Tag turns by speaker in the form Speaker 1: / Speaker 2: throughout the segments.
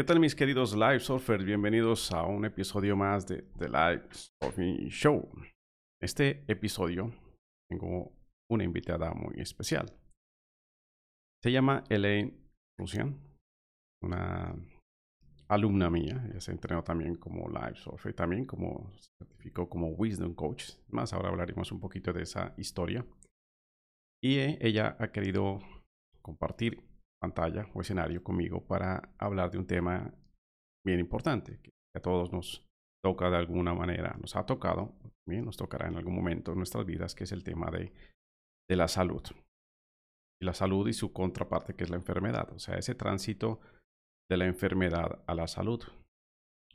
Speaker 1: ¿Qué tal mis queridos Live Surfers? Bienvenidos a un episodio más de The Live Surfing Show. Este episodio tengo una invitada muy especial. Se llama Elaine Lucian, una alumna mía. Ella se entrenó también como Live Surfer también como se certificó como Wisdom Coach. Más ahora hablaremos un poquito de esa historia. Y ella ha querido compartir pantalla o escenario conmigo para hablar de un tema bien importante que a todos nos toca de alguna manera, nos ha tocado, también nos tocará en algún momento en nuestras vidas, que es el tema de, la salud. Y la salud y su contraparte, que es la enfermedad. O sea, ese tránsito de la enfermedad a la salud.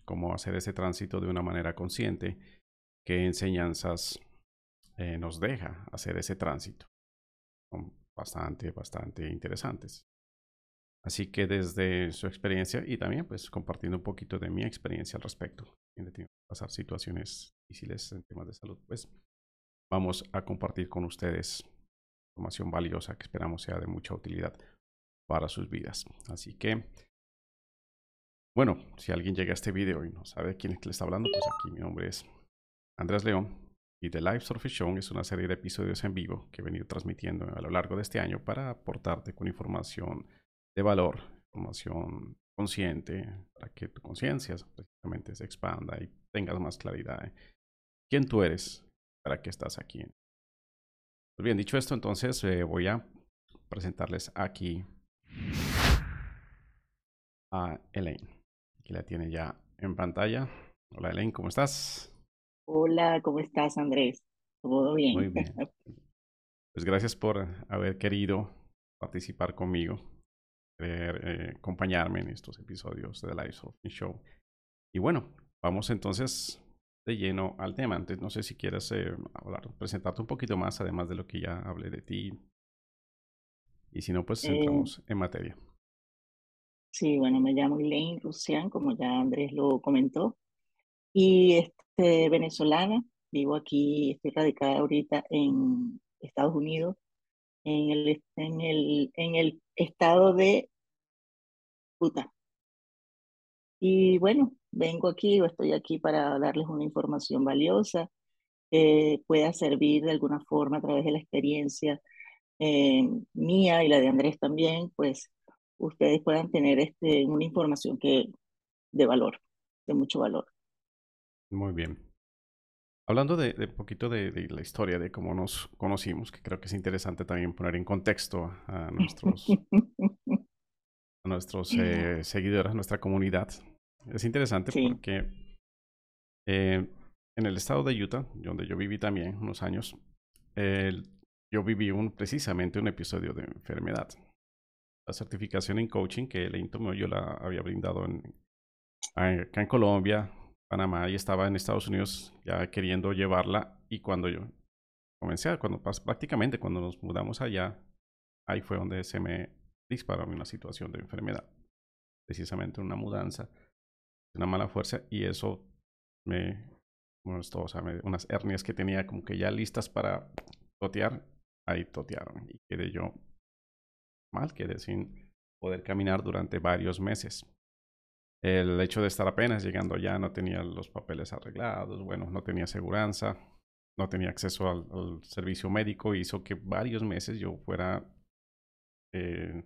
Speaker 1: Cómo hacer ese tránsito de una manera consciente, qué enseñanzas eh, nos deja hacer ese tránsito. Son bastante, bastante interesantes. Así que desde su experiencia y también pues compartiendo un poquito de mi experiencia al respecto, en que pasar situaciones difíciles en temas de salud, pues vamos a compartir con ustedes información valiosa que esperamos sea de mucha utilidad para sus vidas. Así que, bueno, si alguien llega a este video y no sabe quién es que le está hablando, pues aquí mi nombre es Andrés León y The Live Surface Show es una serie de episodios en vivo que he venido transmitiendo a lo largo de este año para aportarte con información de valor, información consciente, para que tu conciencia precisamente se expanda y tengas más claridad en quién tú eres, para qué estás aquí. Pues bien, dicho esto, entonces eh, voy a presentarles aquí a Elaine, que la tiene ya en pantalla. Hola Elaine, ¿cómo estás?
Speaker 2: Hola, ¿cómo estás, Andrés? ¿Todo bien?
Speaker 1: Muy bien. Pues gracias por haber querido participar conmigo querer eh, acompañarme en estos episodios de Live Surfing Show. Y bueno, vamos entonces de lleno al tema. Antes, no sé si quieres eh, hablar, presentarte un poquito más, además de lo que ya hablé de ti. Y si no, pues eh, entramos en materia.
Speaker 2: Sí, bueno, me llamo Elaine Rusian, como ya Andrés lo comentó. Y este, venezolana, vivo aquí, estoy radicada ahorita en Estados Unidos, en el, en el, en el estado de Utah. Y bueno, vengo aquí o estoy aquí para darles una información valiosa que pueda servir de alguna forma a través de la experiencia eh, mía y la de Andrés también, pues ustedes puedan tener este, una información que de valor, de mucho valor.
Speaker 1: Muy bien. Hablando de, un poquito de, la historia de cómo nos conocimos, que creo que es interesante también poner en contexto a nuestros, a nuestros eh, seguidores, a nuestra comunidad. Es interesante porque eh, en el estado de Utah, donde yo viví también unos años, yo viví un, precisamente un episodio de enfermedad. La certificación en coaching que el yo la había brindado en, acá en Colombia, Panamá y estaba en Estados Unidos ya queriendo llevarla y cuando yo comencé, cuando prácticamente cuando nos mudamos allá, ahí fue donde se me disparó una situación de enfermedad, precisamente una mudanza, una mala fuerza y eso me molestó, o sea, unas hernias que tenía como que ya listas para totear, ahí totearon y quedé yo mal, quedé sin poder caminar durante varios meses el hecho de estar apenas llegando ya no tenía los papeles arreglados, bueno, no tenía seguridad, no tenía acceso al, servicio médico, hizo que varios meses yo fuera, eh,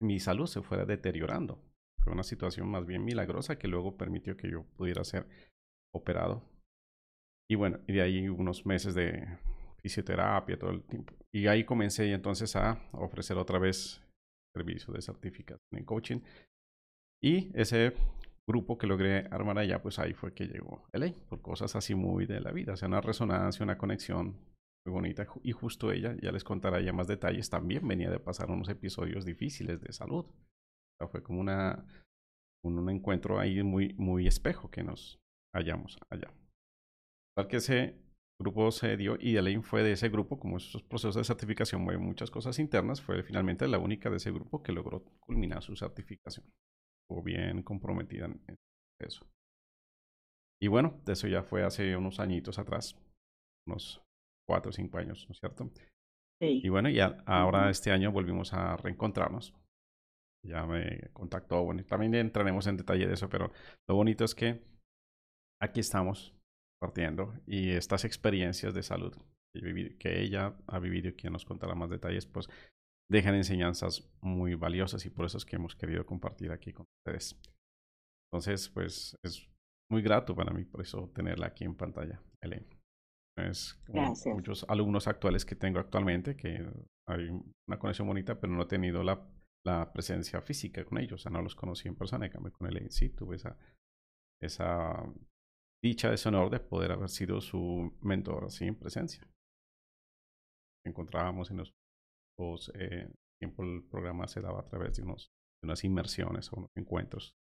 Speaker 1: mi salud se fuera deteriorando. Fue una situación más bien milagrosa que luego permitió que yo pudiera ser operado. Y bueno, y de ahí unos meses de fisioterapia todo el tiempo. Y ahí comencé entonces a ofrecer otra vez servicio de certificación en coaching y ese grupo que logré armar allá, pues ahí fue que llegó LA, por cosas así muy de la vida, o sea, una resonancia, una conexión muy bonita. Y justo ella, ya les contará ya más detalles, también venía de pasar unos episodios difíciles de salud. O sea, fue como una, un, encuentro ahí muy, muy espejo que nos hallamos allá. Tal que ese grupo se dio y Elaine fue de ese grupo, como esos procesos de certificación mueven muchas cosas internas, fue finalmente la única de ese grupo que logró culminar su certificación o bien comprometida en eso. Y bueno, eso ya fue hace unos añitos atrás, unos cuatro o cinco años, ¿no es cierto? Sí. Y bueno, ya ahora este año volvimos a reencontrarnos. ya me contactó. Bueno, también entraremos en detalle de eso, pero lo bonito es que aquí estamos partiendo y estas experiencias de salud que ella ha vivido y quien nos contará más detalles, pues dejan enseñanzas muy valiosas y por eso es que hemos querido compartir aquí con ustedes. Entonces, pues es muy grato para mí por eso tenerla aquí en pantalla, Elaine. Es como muchos alumnos actuales que tengo actualmente, que hay una conexión bonita, pero no he tenido la, la presencia física con ellos, o sea, no los conocí en persona, en cambio con Elaine sí tuve esa, esa dicha, ese honor de poder haber sido su mentor así en presencia. Encontrábamos en los, los eh, tiempo el programa se daba a través de, unos, de unas inmersiones o unos encuentros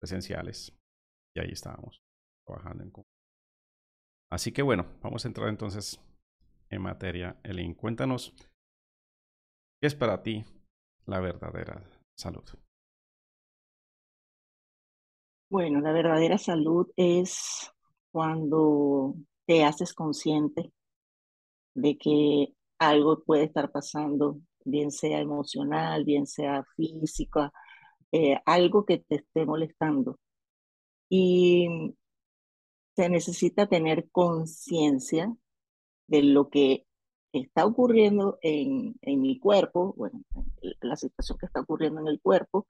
Speaker 1: presenciales y ahí estábamos trabajando en Así que bueno, vamos a entrar entonces en materia. Elin, cuéntanos, ¿qué es para ti la verdadera salud?
Speaker 2: Bueno, la verdadera salud es cuando te haces consciente de que algo puede estar pasando, bien sea emocional, bien sea física, eh, algo que te esté molestando. Y se necesita tener conciencia de lo que está ocurriendo en, en mi cuerpo, bueno, la situación que está ocurriendo en el cuerpo,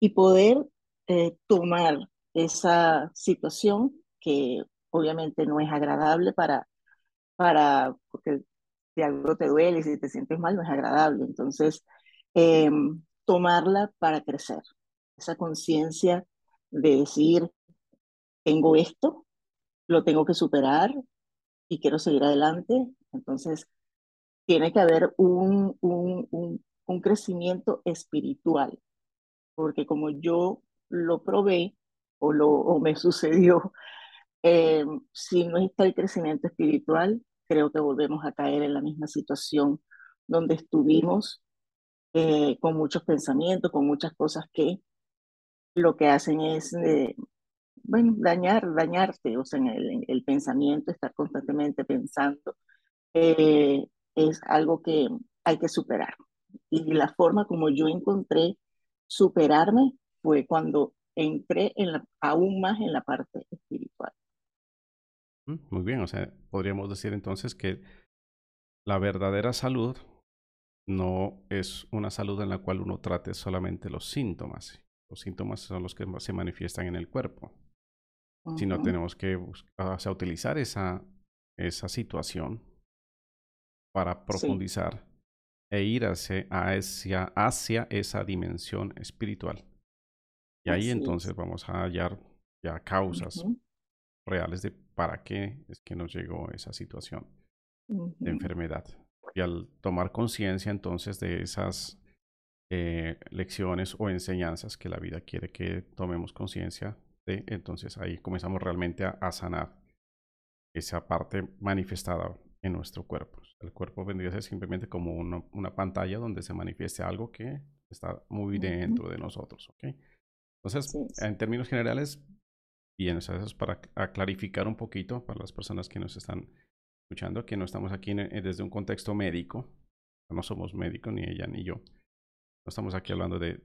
Speaker 2: y poder eh, tomar esa situación que obviamente no es agradable para, para, porque si algo te duele, si te sientes mal, no es agradable. Entonces, em, tomarla para crecer. Esa conciencia de decir, tengo esto, lo tengo que superar y quiero seguir adelante. Entonces, tiene que haber un, un, un, un crecimiento espiritual, porque como yo lo probé o, lo, o me sucedió, eh, si no está el crecimiento espiritual, creo que volvemos a caer en la misma situación donde estuvimos eh, con muchos pensamientos, con muchas cosas que lo que hacen es eh, bueno, dañar, dañarte, o sea, en el, el pensamiento, estar constantemente pensando, eh, es algo que hay que superar. Y la forma como yo encontré superarme fue cuando entré en la, aún más en la parte espiritual.
Speaker 1: Muy bien, o sea, podríamos decir entonces que la verdadera salud no es una salud en la cual uno trate solamente los síntomas. Los síntomas son los que se manifiestan en el cuerpo sino tenemos que buscar, utilizar esa, esa situación para profundizar e ir hacia, hacia, hacia, esa dimensión espiritual. Y ahí entonces vamos a hallar ya causas reales de para qué es que nos llegó esa situación de enfermedad. Y al tomar conciencia entonces de esas eh, lecciones o enseñanzas que la vida quiere que tomemos conciencia, entonces ahí comenzamos realmente a, sanar esa parte manifestada en nuestro cuerpo. El cuerpo vendría a ser simplemente como una, pantalla donde se manifieste algo que está muy dentro de nosotros. ¿okay? Entonces, en términos generales, bien, eso es para clarificar un poquito para las personas que nos están escuchando, que no estamos aquí desde un contexto médico, no somos médicos, ni ella ni yo. No estamos aquí hablando de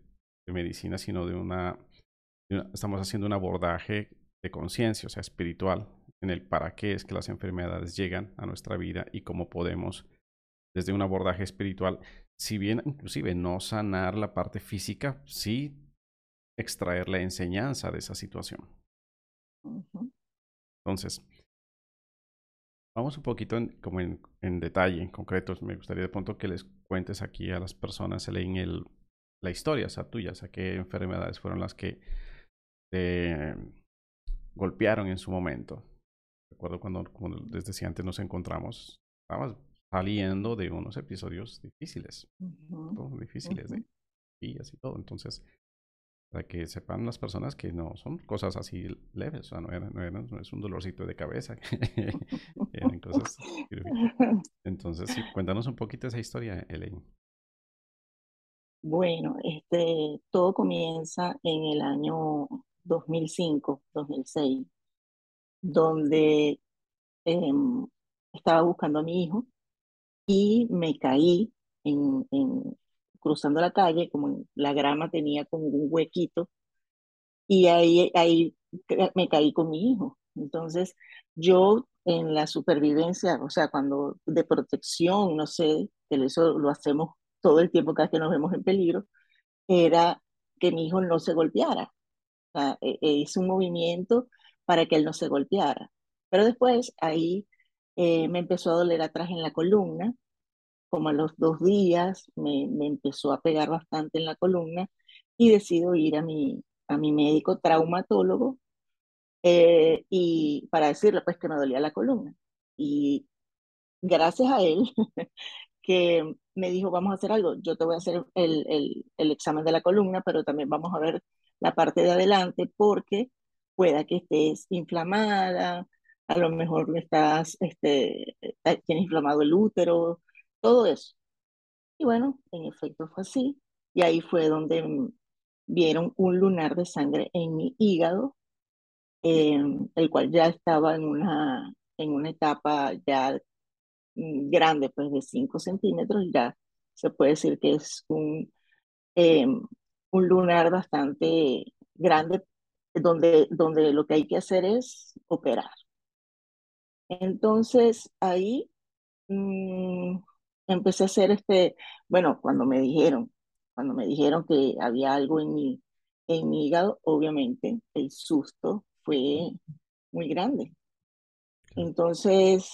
Speaker 1: medicina, sino de una estamos haciendo un abordaje de conciencia, o sea, espiritual, en el para qué es que las enfermedades llegan a nuestra vida y cómo podemos, desde un abordaje espiritual, si bien inclusive no sanar la parte física, sí extraer la enseñanza de esa situación. Entonces, vamos un poquito en, como en, en, detalle, en concreto. Me gustaría de pronto que les cuentes aquí a las personas, leen el, la historia, o sea, tuya, o sea, qué enfermedades fueron las que te golpearon en su momento. Recuerdo cuando, como les decía antes, nos encontramos, estábamos saliendo de unos episodios difíciles, difíciles de y así todo. Entonces, para que sepan las personas que no son cosas así leves, o sea, no, era, es un dolorcito de cabeza, eran cosas. Entonces, cuéntanos un poquito esa historia, Elaine.
Speaker 2: Bueno, este, todo comienza en el año 2005, 2006, donde em, estaba buscando a mi hijo y me caí en, cruzando la calle, como la grama tenía como un huequito, y ahí, ahí me caí con mi hijo. Entonces, yo en la supervivencia, o sea, cuando de protección, no sé, que eso lo hacemos todo el tiempo cada que nos vemos en peligro, era que mi hijo no se golpeara. O sea, e, e hice un movimiento para que él no se golpeara. Pero después ahí eh, me empezó a doler atrás en la columna, como a los dos días me, me empezó a pegar bastante en la columna y decido ir a mi, a mi médico traumatólogo eh, y para decirle pues que me dolía la columna. Y gracias a él, que me dijo, vamos a hacer algo, yo te voy a hacer el, el, el, examen de la columna, pero también vamos a ver la parte de adelante porque pueda que estés inflamada, a lo mejor estás, este, eh, tienes inflamado el útero, todo eso. Y bueno, en efecto fue así. Y ahí fue donde vieron un lunar de sangre en mi hígado, el cual ya estaba en una, en una etapa ya mm, grande, pues de 5 centímetros, ya se puede decir que es un, em, un lunar bastante grande, donde, donde lo que hay que hacer es operar. Entonces ahí mm, empecé a hacer este, bueno, cuando me dijeron, cuando me dijeron que había algo en mi, en mi hígado, obviamente el susto fue muy grande. Entonces,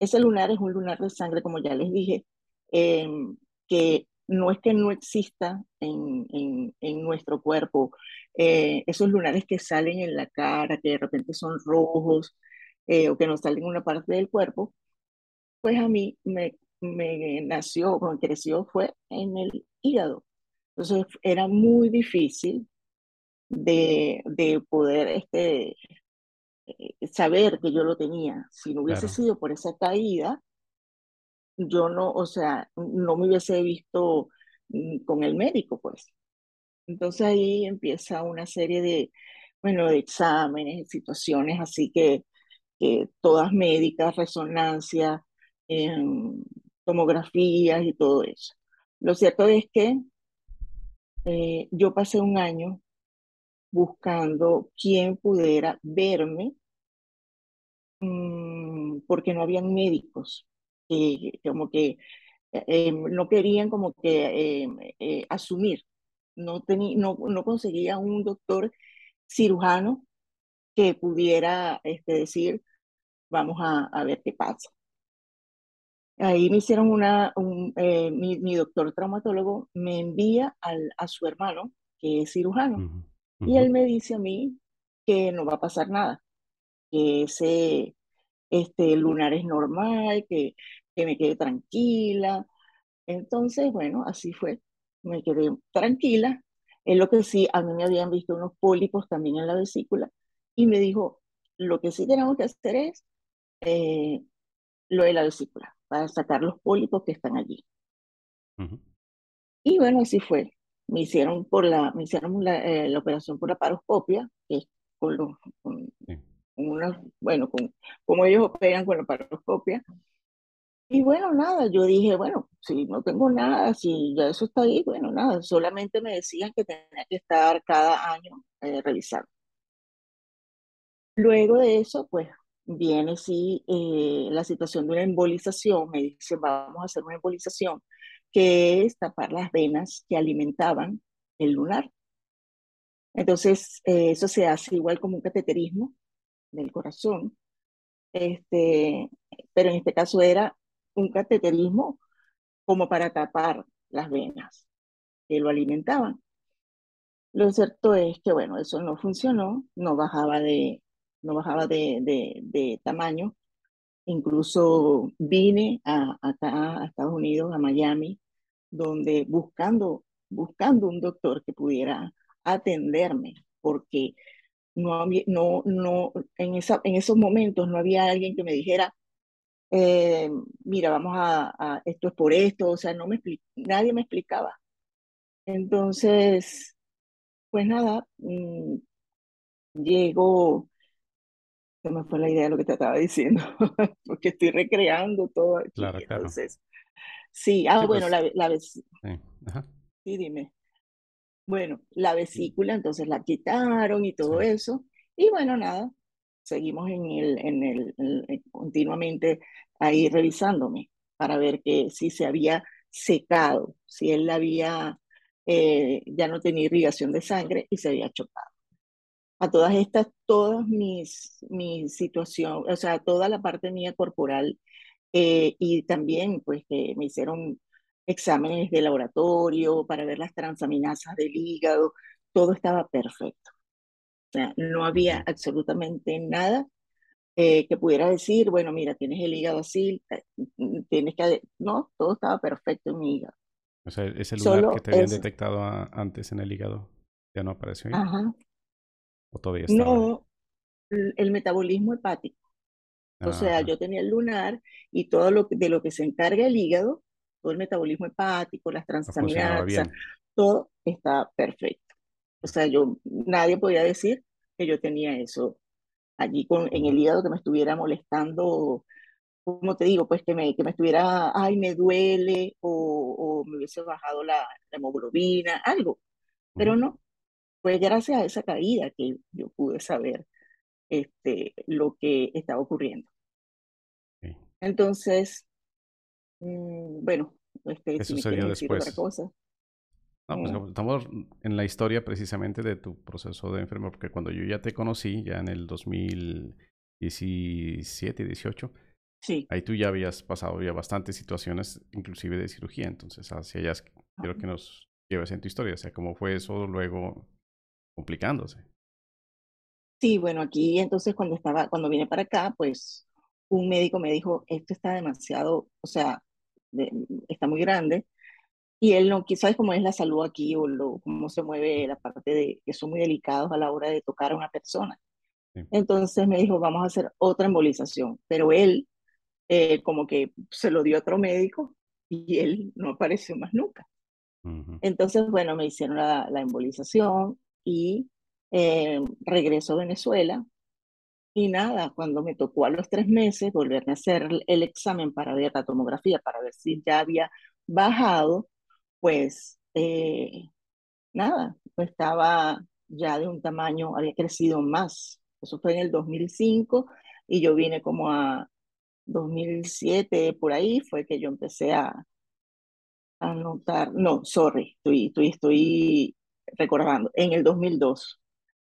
Speaker 2: ese lunar es un lunar de sangre, como ya les dije, em, que no es que no exista en, en, en nuestro cuerpo. Eh, esos lunares que salen en la cara, que de repente son rojos eh, o que no salen en una parte del cuerpo, pues a mí me, me nació, cuando creció, fue en el hígado. Entonces era muy difícil de, de poder este, eh, saber que yo lo tenía. Si no hubiese sido por esa caída, yo no, o sea, no me hubiese visto mm, con el médico, pues. Entonces ahí empieza una serie de, bueno, de exámenes, situaciones así que, que todas médicas, resonancia, tomografías y todo eso. Lo cierto es que eh, yo pasé un año buscando quién pudiera verme, mm, porque no habían médicos, que como que eh, em, no querían como que em, eh, asumir, no, no, no conseguía un doctor cirujano que pudiera este, decir, vamos a, a ver qué pasa. Ahí me hicieron una, eh, mi, doctor traumatólogo me envía al, a su hermano, que es cirujano, y él me dice a mí que no va a pasar nada, que ese este, lunar es normal, que, que me quede tranquila. Entonces, bueno, así fue, me quedé tranquila. Es lo que sí, a mí me habían visto unos pólipos también en la vesícula, y me dijo, lo que sí tenemos que hacer es eh, lo de la vesícula para sacar los pólipos que están allí. Y bueno, así fue. Me hicieron, por la, me hicieron la, eh, la operación por la paroscopia, que es con los, con, una, bueno, con, como ellos operan con la paroscopia. Y bueno, nada, yo dije, bueno, si no tengo nada, si ya eso está ahí, bueno, nada, solamente me decían que tenía que estar cada año eh, revisando. Luego de eso, pues viene sí eh, la situación de una embolización, me dicen vamos a hacer una embolización, que es tapar las venas que alimentaban el lunar. Entonces, eh, eso se hace igual como un cateterismo del corazón, este, pero en este caso era un cateterismo como para tapar las venas que lo alimentaban. Lo cierto es que, bueno, eso no funcionó, no bajaba de, no bajaba de, de, tamaño. Incluso vine a, acá a Estados Unidos, a Miami, donde buscando, buscando un doctor que pudiera atenderme, porque no, no, no, en, esa, en esos momentos no había alguien que me dijera, eh, mira, vamos a, esto es por esto, o sea, no me nadie me explicaba. Entonces, pues nada, mm, llego se me fue la idea de lo que te estaba diciendo, porque estoy recreando todo.
Speaker 1: Claro, claro.
Speaker 2: Entonces, Sí, ah,
Speaker 1: Sí,
Speaker 2: bueno,
Speaker 1: pues,
Speaker 2: la, la vesi-
Speaker 1: sí, ajá,
Speaker 2: sí, dime. Bueno, la vesícula entonces la quitaron y todo
Speaker 1: sí,
Speaker 2: eso. Y bueno, nada, seguimos en el, en el, en- en- continuamente ahí revisándome para ver que si se había secado, si él había, eh, ya no tenía irrigación de sangre y se había chocado. A todas estas, todas mis, mi situación, o sea, toda la parte mía corporal eh, y también pues que me hicieron exámenes de laboratorio para ver las transaminasas del hígado, todo estaba perfecto. O sea, no había absolutamente nada eh, que pudiera decir, bueno, mira, tienes el hígado así, eh, tienes que... No, todo estaba perfecto en mi hígado.
Speaker 1: O sea, ese lunar que
Speaker 2: Solo
Speaker 1: te habían
Speaker 2: eso.
Speaker 1: detectado a- antes en el hígado, ¿ya no apareció ahí?
Speaker 2: Ajá. No, el el metabolismo hepático. O sea,
Speaker 1: Ajá,
Speaker 2: yo tenía el lunar y todo lo que- de lo que se encarga el hígado, todo el metabolismo hepático, las transaminasas, todo está perfecto. O sea, yo, nadie podía decir que yo tenía eso allí con, en el hígado que me estuviera molestando, como te digo, pues que me, que me estuviera, ay, me duele o, o me hubiese bajado la, la hemoglobina, algo. Pero no, fue gracias a esa caída que yo pude saber este, lo que estaba ocurriendo.
Speaker 1: sí.
Speaker 2: Entonces, Mm, bueno, este,
Speaker 1: ¿Qué
Speaker 2: si
Speaker 1: sucedió
Speaker 2: otra
Speaker 1: después?
Speaker 2: cosa.
Speaker 1: No, pues
Speaker 2: Mm,
Speaker 1: estamos en la historia precisamente de tu proceso de enfermedad, porque cuando yo ya te conocí, ya en el 2017, 18,
Speaker 2: sí,
Speaker 1: ahí tú ya habías pasado ya bastantes situaciones, inclusive de cirugía, entonces hacia allá
Speaker 2: ah,
Speaker 1: quiero que nos lleves en tu historia, o sea, cómo fue eso luego complicándose.
Speaker 2: sí, bueno, aquí entonces cuando estaba, cuando vine para acá, pues un médico me dijo, esto está demasiado, o sea, de- está muy grande, y él no, ¿sabes cómo es la salud aquí o lo, cómo se mueve la parte de que son muy delicados a la hora de tocar a una persona?
Speaker 1: Sí.
Speaker 2: Entonces me dijo, vamos a hacer otra embolización, pero él eh, como que se lo dio a otro médico y él no apareció más nunca. Entonces, bueno, me hicieron la, la embolización y eh, regreso a Venezuela. Y nada, cuando me tocó a los tres meses volverme a hacer el, examen para ver la tomografía, para ver si ya había bajado, pues eh, nada, estaba ya de un tamaño, había crecido más. Eso fue en el 2005 y yo vine como a 2007, por ahí fue que yo empecé a, anotar, no, sorry, estoy, estoy, estoy recordando, en el 2002,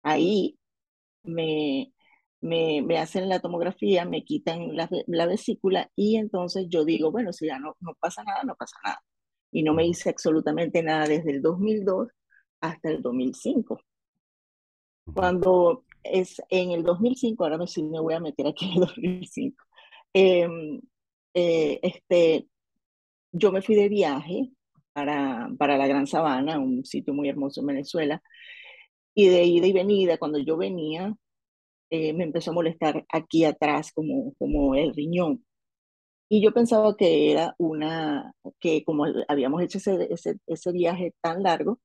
Speaker 2: ahí me, me, me hacen la tomografía, me quitan la, la vesícula y entonces yo digo, bueno, si ya no, no pasa nada, no pasa nada. Y no me hice absolutamente nada desde el 2002 hasta el 2005.
Speaker 1: ujú,
Speaker 2: Cuando es en el 2005, ahora me, sí me voy a meter aquí en el 2005, eh, eh, este, yo me fui de viaje para, para la Gran Sabana, un sitio muy hermoso en Venezuela, y de ida y venida, cuando yo venía, eh, me empezó a molestar aquí atrás como, como el riñón. Y yo pensaba que era una, que como habíamos hecho ese, ese, ese viaje tan largo,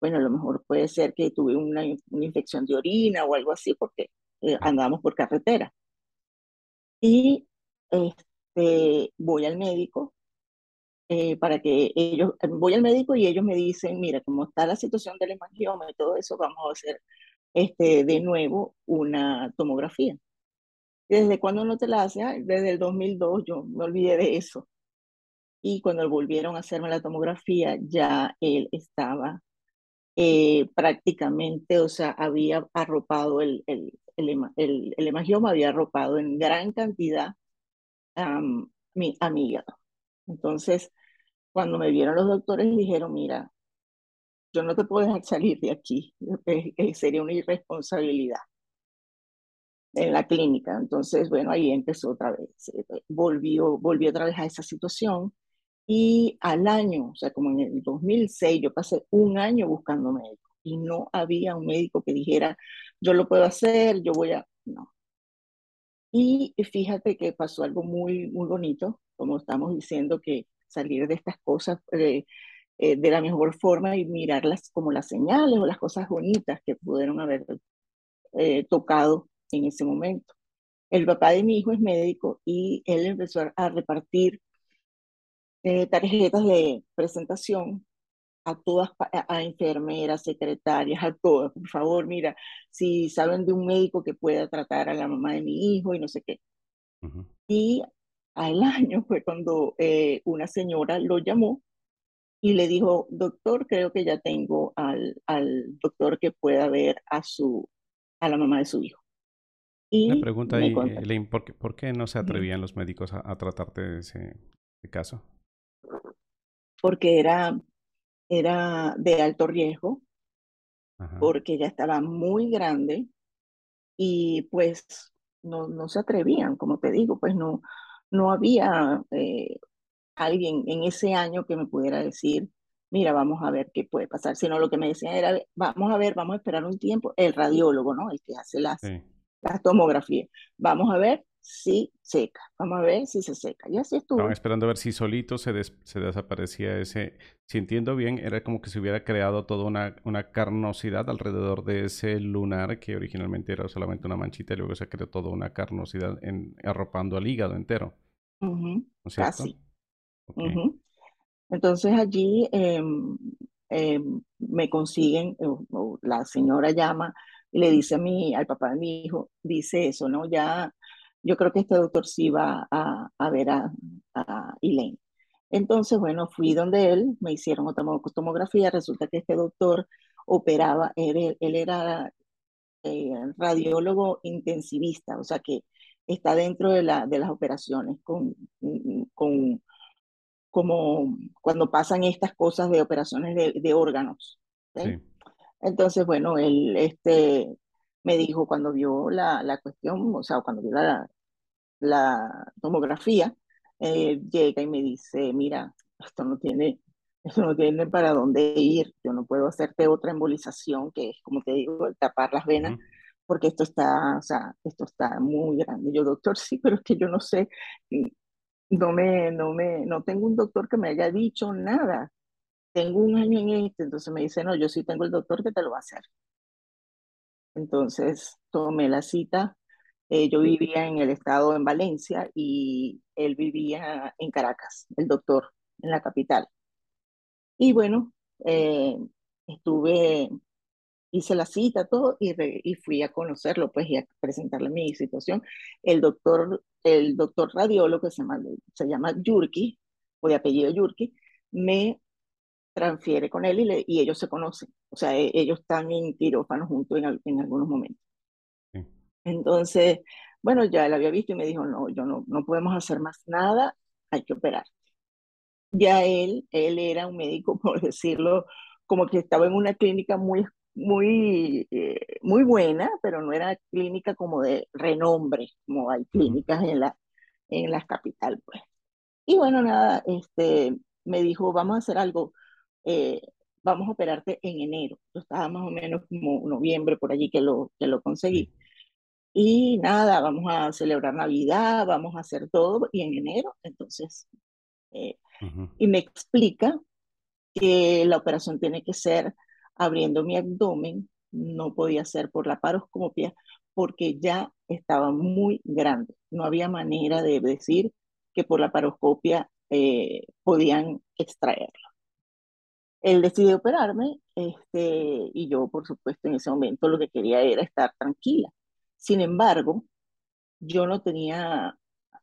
Speaker 2: bueno, a lo mejor puede ser que tuve una, una infección de orina o algo así, porque eh, andábamos por carretera. Y este, voy al médico eh, para que ellos, voy al médico y ellos me dicen, mira, como está la situación del hemangioma y todo eso, vamos a hacer este, de nuevo una tomografía. ¿Desde cuándo no te la haces? Ay, desde el 2002, yo me olvidé de eso. Y cuando volvieron a hacerme la tomografía, ya él estaba eh, prácticamente, o sea, había arropado el, el, el, el, el hemangioma, había arropado en gran cantidad um, mi, a mi hígado. Entonces, cuando me vieron los doctores, dijeron, mira, yo no te puedo dejar salir de aquí, eh, eh, sería una irresponsabilidad en la clínica. Entonces, bueno, ahí empezó otra vez, eh, volvió, volvió otra vez a esa situación y al año, o sea, como en el 2006, yo pasé un año buscando médico y no había un médico que dijera, yo lo puedo hacer, yo voy a... No. Y fíjate que pasó algo muy, muy bonito, como estamos diciendo, que salir de estas cosas eh, eh, de la mejor forma y mirarlas como las señales o las cosas bonitas que pudieron haber eh, tocado en ese momento. El papá de mi hijo es médico y él empezó a repartir eh, tarjetas de presentación a todas, a, enfermeras, secretarias, a todas. Por favor, mira, si saben de un médico que pueda tratar a la mamá de mi hijo y no sé qué. Y al año fue cuando eh, una señora lo llamó y le dijo, doctor, creo que ya tengo al, al doctor que pueda ver a, su, a la mamá de su hijo.
Speaker 1: Y Una pregunta ahí, ¿por qué, no se atrevían los médicos a, tratarte de ese caso?
Speaker 2: Porque era era de alto riesgo, porque ya estaba muy grande y pues no, no se atrevían, como te digo, pues no, no había eh, alguien en ese año que me pudiera decir, mira, vamos a ver qué puede pasar, sino lo que me decían era, vamos a ver, vamos a esperar un tiempo, el radiólogo, ¿no? El que hace las, las tomografías, vamos a ver si seca. Vamos a ver si se seca. Y así estuvo.
Speaker 1: Estaban esperando a ver si solito se, se desaparecía ese. Si entiendo bien, era como que se hubiera creado toda una, una carnosidad alrededor de ese lunar que originalmente era solamente una manchita y luego se creó toda una carnosidad en, arropando al hígado entero.
Speaker 2: Casi. Entonces allí em, em, me consiguen, la señora llama y le dice a mi, al papá de mi hijo, dice eso, ¿no? Ya yo creo que este doctor sí va a, a ver a, a, Elaine. Entonces, bueno, fui donde él, me hicieron otra tomografía, resulta que este doctor operaba, él, él era eh, radiólogo intensivista, o sea que está dentro de, la, de las operaciones, con, con, como cuando pasan estas cosas de operaciones de, de órganos. Entonces, bueno, él este, me dijo cuando vio la, la cuestión, o sea, cuando vio la, la tomografía, eh, llega y me dice, mira, esto no tiene, esto no tiene para dónde ir, yo no puedo hacerte otra embolización, que es como te digo, tapar las venas, porque esto está, o sea, esto está muy grande. Yo, doctor, sí, pero es que yo no sé, no me, no me, no tengo un doctor que me haya dicho nada. Tengo un año en este, entonces me dice, no, yo sí tengo el doctor que te lo va a hacer. Entonces tomé la cita. Eh, yo vivía en el estado, en Valencia, y él vivía en Caracas, el doctor, en la capital. Y bueno, eh, estuve, hice la cita, todo, y, y, fui a conocerlo, pues, y a presentarle mi situación. El doctor, el doctor radiólogo, se llama, se llama Yurki, o de apellido Yurki, me transfiere con él y, y ellos se conocen. O sea, e, ellos están en quirófano juntos en, en algunos momentos. Entonces, bueno, ya él había visto y me dijo, no, yo no, no podemos hacer más nada, hay que operar. Ya él, él era un médico, por decirlo, como que estaba en una clínica muy, muy, eh, muy buena, pero no era clínica como de renombre, como hay clínicas en la, en la capital, pues. Y bueno, nada, este, me dijo, vamos a hacer algo, eh, vamos a operarte en enero. Yo estaba más o menos como noviembre por allí que lo, que lo conseguí. Y nada, vamos a celebrar Navidad, vamos a hacer todo, y en enero, entonces, eh, y me explica que la operación tiene que ser abriendo mi abdomen, no podía ser por la paroscopia, porque ya estaba muy grande. No había manera de decir que por la paroscopia eh, podían extraerlo. Él decidió operarme este, y yo, por supuesto, en ese momento lo que quería era estar tranquila. Sin embargo, yo no tenía,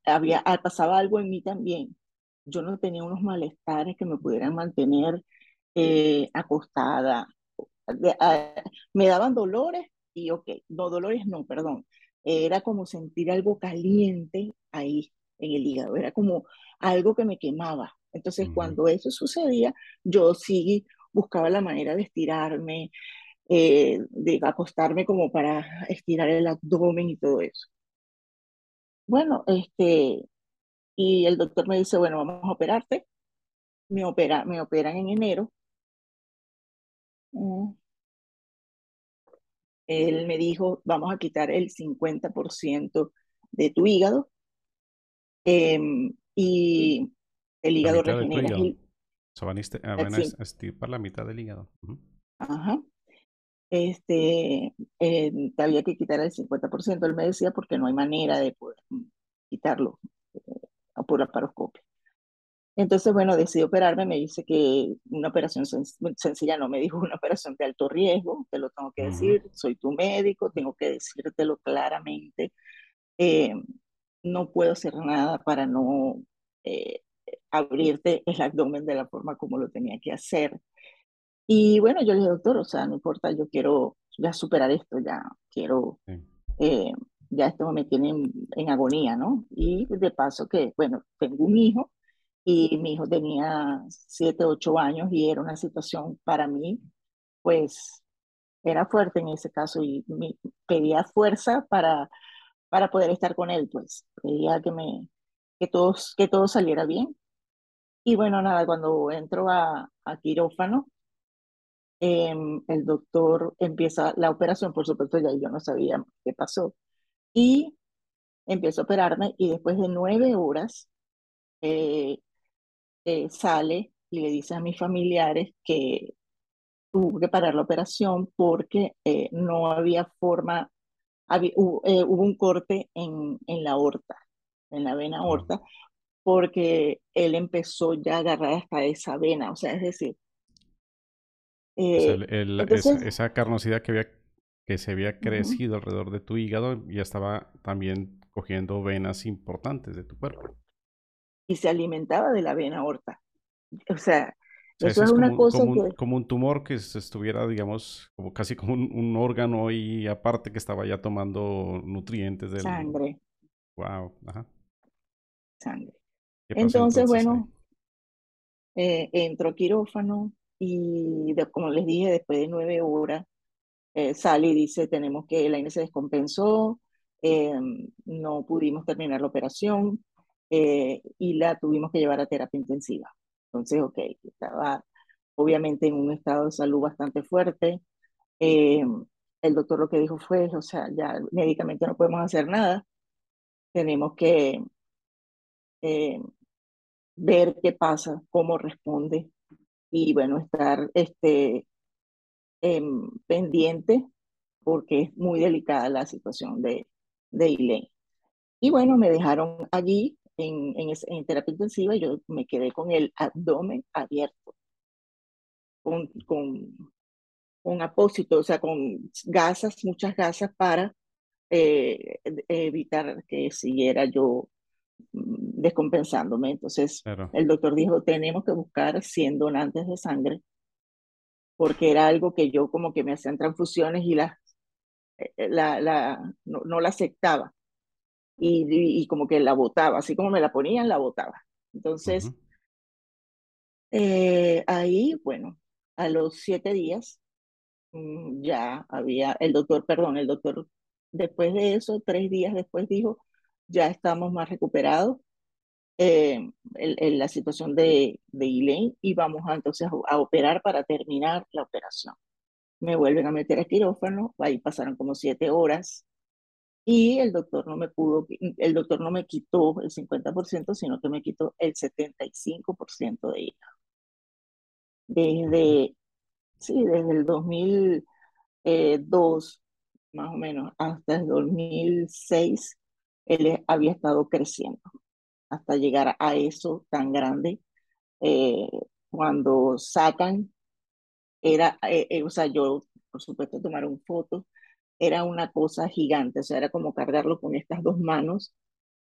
Speaker 2: había, ah, pasaba algo en mí también. Yo no tenía unos malestares que me pudieran mantener eh, acostada. Ah, me daban dolores y, ok, no, dolores no, perdón. Era como sentir algo caliente ahí en el hígado. Era como algo que me quemaba. Entonces, cuando eso sucedía, yo sí buscaba la manera de estirarme, eh, de acostarme como para estirar el abdomen y todo eso. Bueno, este, y el doctor me dice, bueno, vamos a operarte. Me, opera, me operan en enero. Mm. Él me dijo, vamos a quitar el 50% de tu hígado. Em, y el hígado regenera.
Speaker 1: So van, a, van a estirpar la mitad del hígado.
Speaker 2: Ajá. Este, eh, había que quitar el 50%, él me decía, porque no hay manera de poder quitarlo eh, por la paroscopia. Entonces, bueno, decidí operarme, me dice que una operación sencilla, no, me dijo una operación de alto riesgo, te lo tengo que decir, soy tu médico, tengo que decírtelo claramente. Eh, no puedo hacer nada para no eh, abrirte el abdomen de la forma como lo tenía que hacer. Y bueno, yo le dije, doctor, o sea, no importa, yo quiero ya superar esto, ya quiero, eh, ya esto me tiene en, agonía, ¿no? Y de paso que, bueno, tengo un hijo y mi hijo tenía 7, 8 años y era una situación para mí, pues, era fuerte en ese caso y me pedía fuerza para, para poder estar con él, pues, pedía que me, que todos, que todo saliera bien. Y bueno, nada, cuando entro a, a quirófano, Em, el doctor empieza la operación, por supuesto ya yo no sabía qué pasó, y empiezo a operarme y después de nueve horas eh, eh, sale y le dice a mis familiares que tuvo que parar la operación porque eh, no había forma, hubo, un corte en, en la aorta, en la vena aorta, porque él empezó ya a agarrar hasta esa vena, o sea, es decir,
Speaker 1: eh, esa, carnosidad que, había, que se había crecido alrededor de tu hígado ya estaba también cogiendo venas importantes de tu cuerpo.
Speaker 2: Y se alimentaba de la vena aorta. O sea, eso es, una cosa
Speaker 1: como un, como un tumor que estuviera, digamos, como casi como un, órgano y aparte que estaba ya tomando nutrientes del...
Speaker 2: Sangre.
Speaker 1: Wow, ajá.
Speaker 2: Sangre. Entonces, bueno, eh, entró quirófano, y como les dije, después de nueve horas eh, sale y dice, tenemos que, la INE se descompensó, eh, no pudimos terminar la operación eh, y la tuvimos que llevar a terapia intensiva. Entonces, ok, estaba obviamente en un estado de salud bastante fuerte. el doctor lo que dijo fue, o sea, ya médicamente no podemos hacer nada, tenemos que ver qué pasa, cómo responde y bueno, estar este, em, pendiente porque es muy delicada la situación de, de Elaine. Y bueno, me dejaron allí en, en, terapia intensiva yo me quedé con el abdomen abierto, con, con, con apósito, o sea, con gasas, muchas gasas para eh, evitar que siguiera yo Mm, descompensándome. Entonces el doctor dijo, tenemos que buscar 100 donantes de sangre, porque era algo que yo como que me hacían transfusiones y la, eh, eh, la, la, no, la aceptaba. Y, y, como que la botaba, así como me la ponían, la botaba. Entonces, eh, ahí, bueno, a los siete días mm, ya había, el doctor, perdón, el doctor, después de eso, tres días después dijo, ya estamos más recuperados en, eh, la situación de, de Elaine y vamos a, entonces a, operar para terminar la operación. Me vuelven a meter a quirófano, ahí pasaron como siete horas y el doctor no me pudo, el doctor no me quitó el 50%, sino que me quitó el 75% de hígado. Desde, sí, desde el 2002, eh, más o menos, hasta el 2006, él había estado creciendo hasta llegar a eso tan grande. Eh, cuando sacan, era, eh, eh, o sea, yo, por supuesto, tomaron fotos, era una cosa gigante, o sea, era como cargarlo con estas dos manos,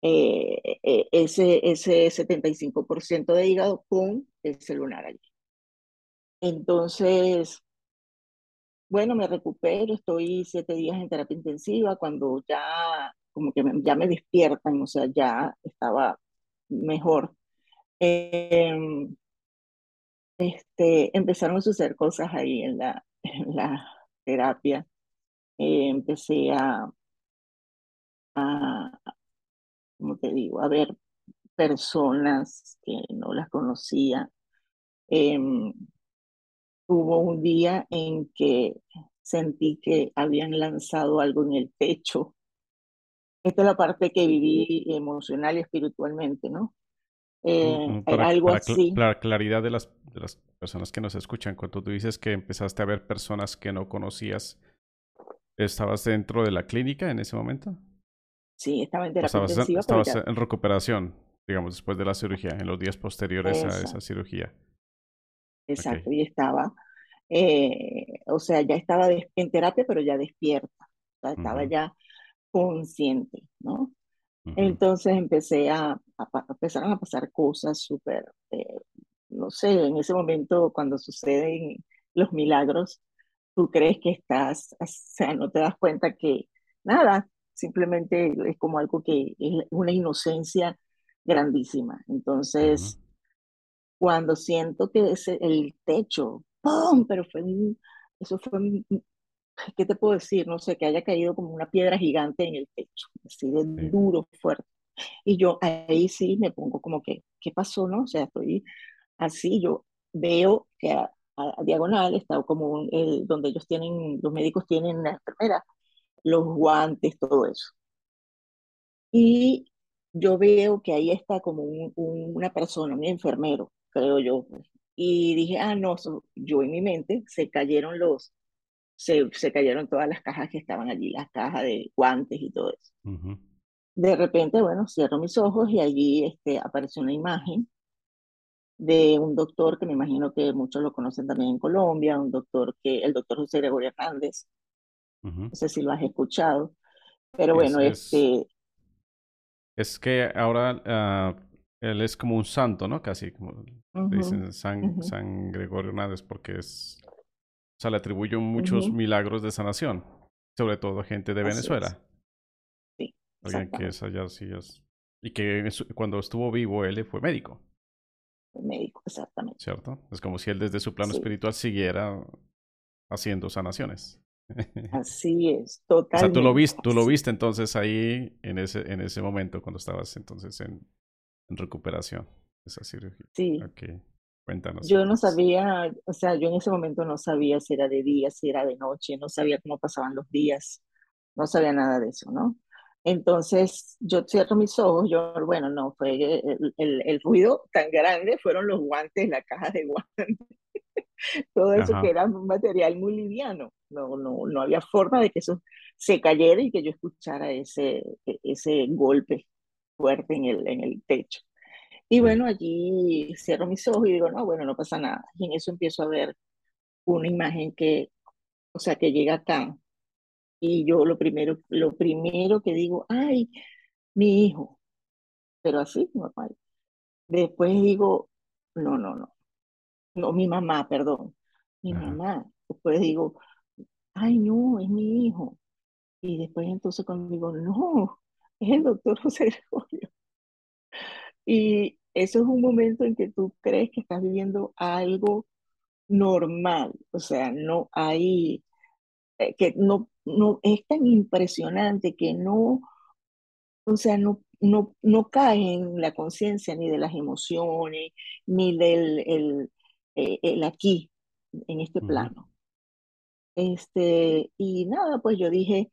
Speaker 2: ese, ese 75% de hígado con el celular allí. Entonces, bueno, me recupero, estoy siete días en terapia intensiva, cuando ya como que ya me despiertan, o sea, ya estaba mejor. Em, este, empezaron a suceder cosas ahí en la, en la terapia. Eh, empecé a, a, como te digo, a ver personas que no las conocía. Em, hubo un día en que sentí que habían lanzado algo en el techo esta es la parte que viví emocional y espiritualmente, ¿no? Eh, para, algo así.
Speaker 1: Para claridad de las, de las personas que nos escuchan, cuando tú dices que empezaste a ver personas que no conocías, ¿estabas dentro de la clínica en ese momento?
Speaker 2: Sí, estaba en terapia
Speaker 1: estabas,
Speaker 2: intensiva.
Speaker 1: Estabas en recuperación, digamos, después de la cirugía, en los días posteriores a esa cirugía.
Speaker 2: Exacto, y estaba, eh, o sea, ya estaba en terapia, pero ya despierta, o sea, estaba ya consciente, ¿no? Entonces empecé a, a, empezaron a pasar cosas súper, eh, no sé, en ese momento cuando suceden los milagros, tú crees que estás, o sea, no te das cuenta que nada, simplemente es como algo que es una inocencia grandísima. Entonces, cuando siento que ese, el techo, ¡pum! Pero fue eso fue, ¿qué te puedo decir? No sé, que haya caído como una piedra gigante en el techo, así de duro, fuerte. Y yo ahí sí me pongo como que, ¿qué pasó, no? O sea, estoy así, yo veo que a, diagonal está como el, donde ellos tienen, los médicos tienen la enfermera, los guantes, todo eso. Y yo veo que ahí está como un, una persona, un enfermero, creo yo. Pues. Y dije, ah, no, yo en mi mente se cayeron los, se, se, cayeron todas las cajas que estaban allí, las cajas de guantes y todo eso. De repente, bueno, cierro mis ojos y allí este, aparece una imagen de un doctor que me imagino que muchos lo conocen también en Colombia, un doctor que, el doctor José Gregorio Hernández. No sé si lo has escuchado. Pero bueno, este,
Speaker 1: es que ahora ah, él es como un santo, ¿no? Casi como dicen San, San Gregorio Hernández, porque es. O sea, le atribuyen muchos milagros de sanación, sobre todo a gente de Venezuela.
Speaker 2: Sí.
Speaker 1: Alguien que es allá, sí es. Y que cuando estuvo vivo él fue médico.
Speaker 2: Médico, exactamente.
Speaker 1: ¿Cierto? Es como si él desde su plano espiritual siguiera haciendo sanaciones.
Speaker 2: Así es, totalmente. O
Speaker 1: sea, tú lo viste, tú lo viste entonces ahí en ese, en ese momento cuando estabas entonces en, en recuperación esa cirugía.
Speaker 2: Sí.
Speaker 1: Ok, cuéntanos.
Speaker 2: Yo no sabía, o sea, yo en ese momento no sabía si era de día, si era de noche, no sabía cómo pasaban los días, no sabía nada de eso, ¿no? Entonces yo cierro mis ojos, yo, bueno, no, fue el, el, el ruido tan grande, fueron los guantes, la caja de guantes todo eso que era un material muy liviano. No, no, no había forma de que eso se cayera y que yo escuchara ese, e, ese golpe fuerte en el, en el techo. Y bueno, allí cierro mis ojos y digo, no, bueno, no pasa nada. Y en eso empiezo a ver una imagen que, o sea, que llega acá. Y yo lo primero, lo primero que digo, ay, mi hijo. Pero así, normal. Después digo, no, no, no no, mi mamá, perdón, mi mamá. Después digo, ay, no, es mi hijo. Y después entonces cuando digo, no, es el doctor José Gregorio. Y eso es un momento en que tú crees que estás viviendo algo normal, o sea, no hay, eh, que no, no, es tan impresionante que no, o sea, no, no, no cae en la conciencia ni de las emociones, ni del el, eh, el aquí, en este plano. Este, y nada, pues yo dije,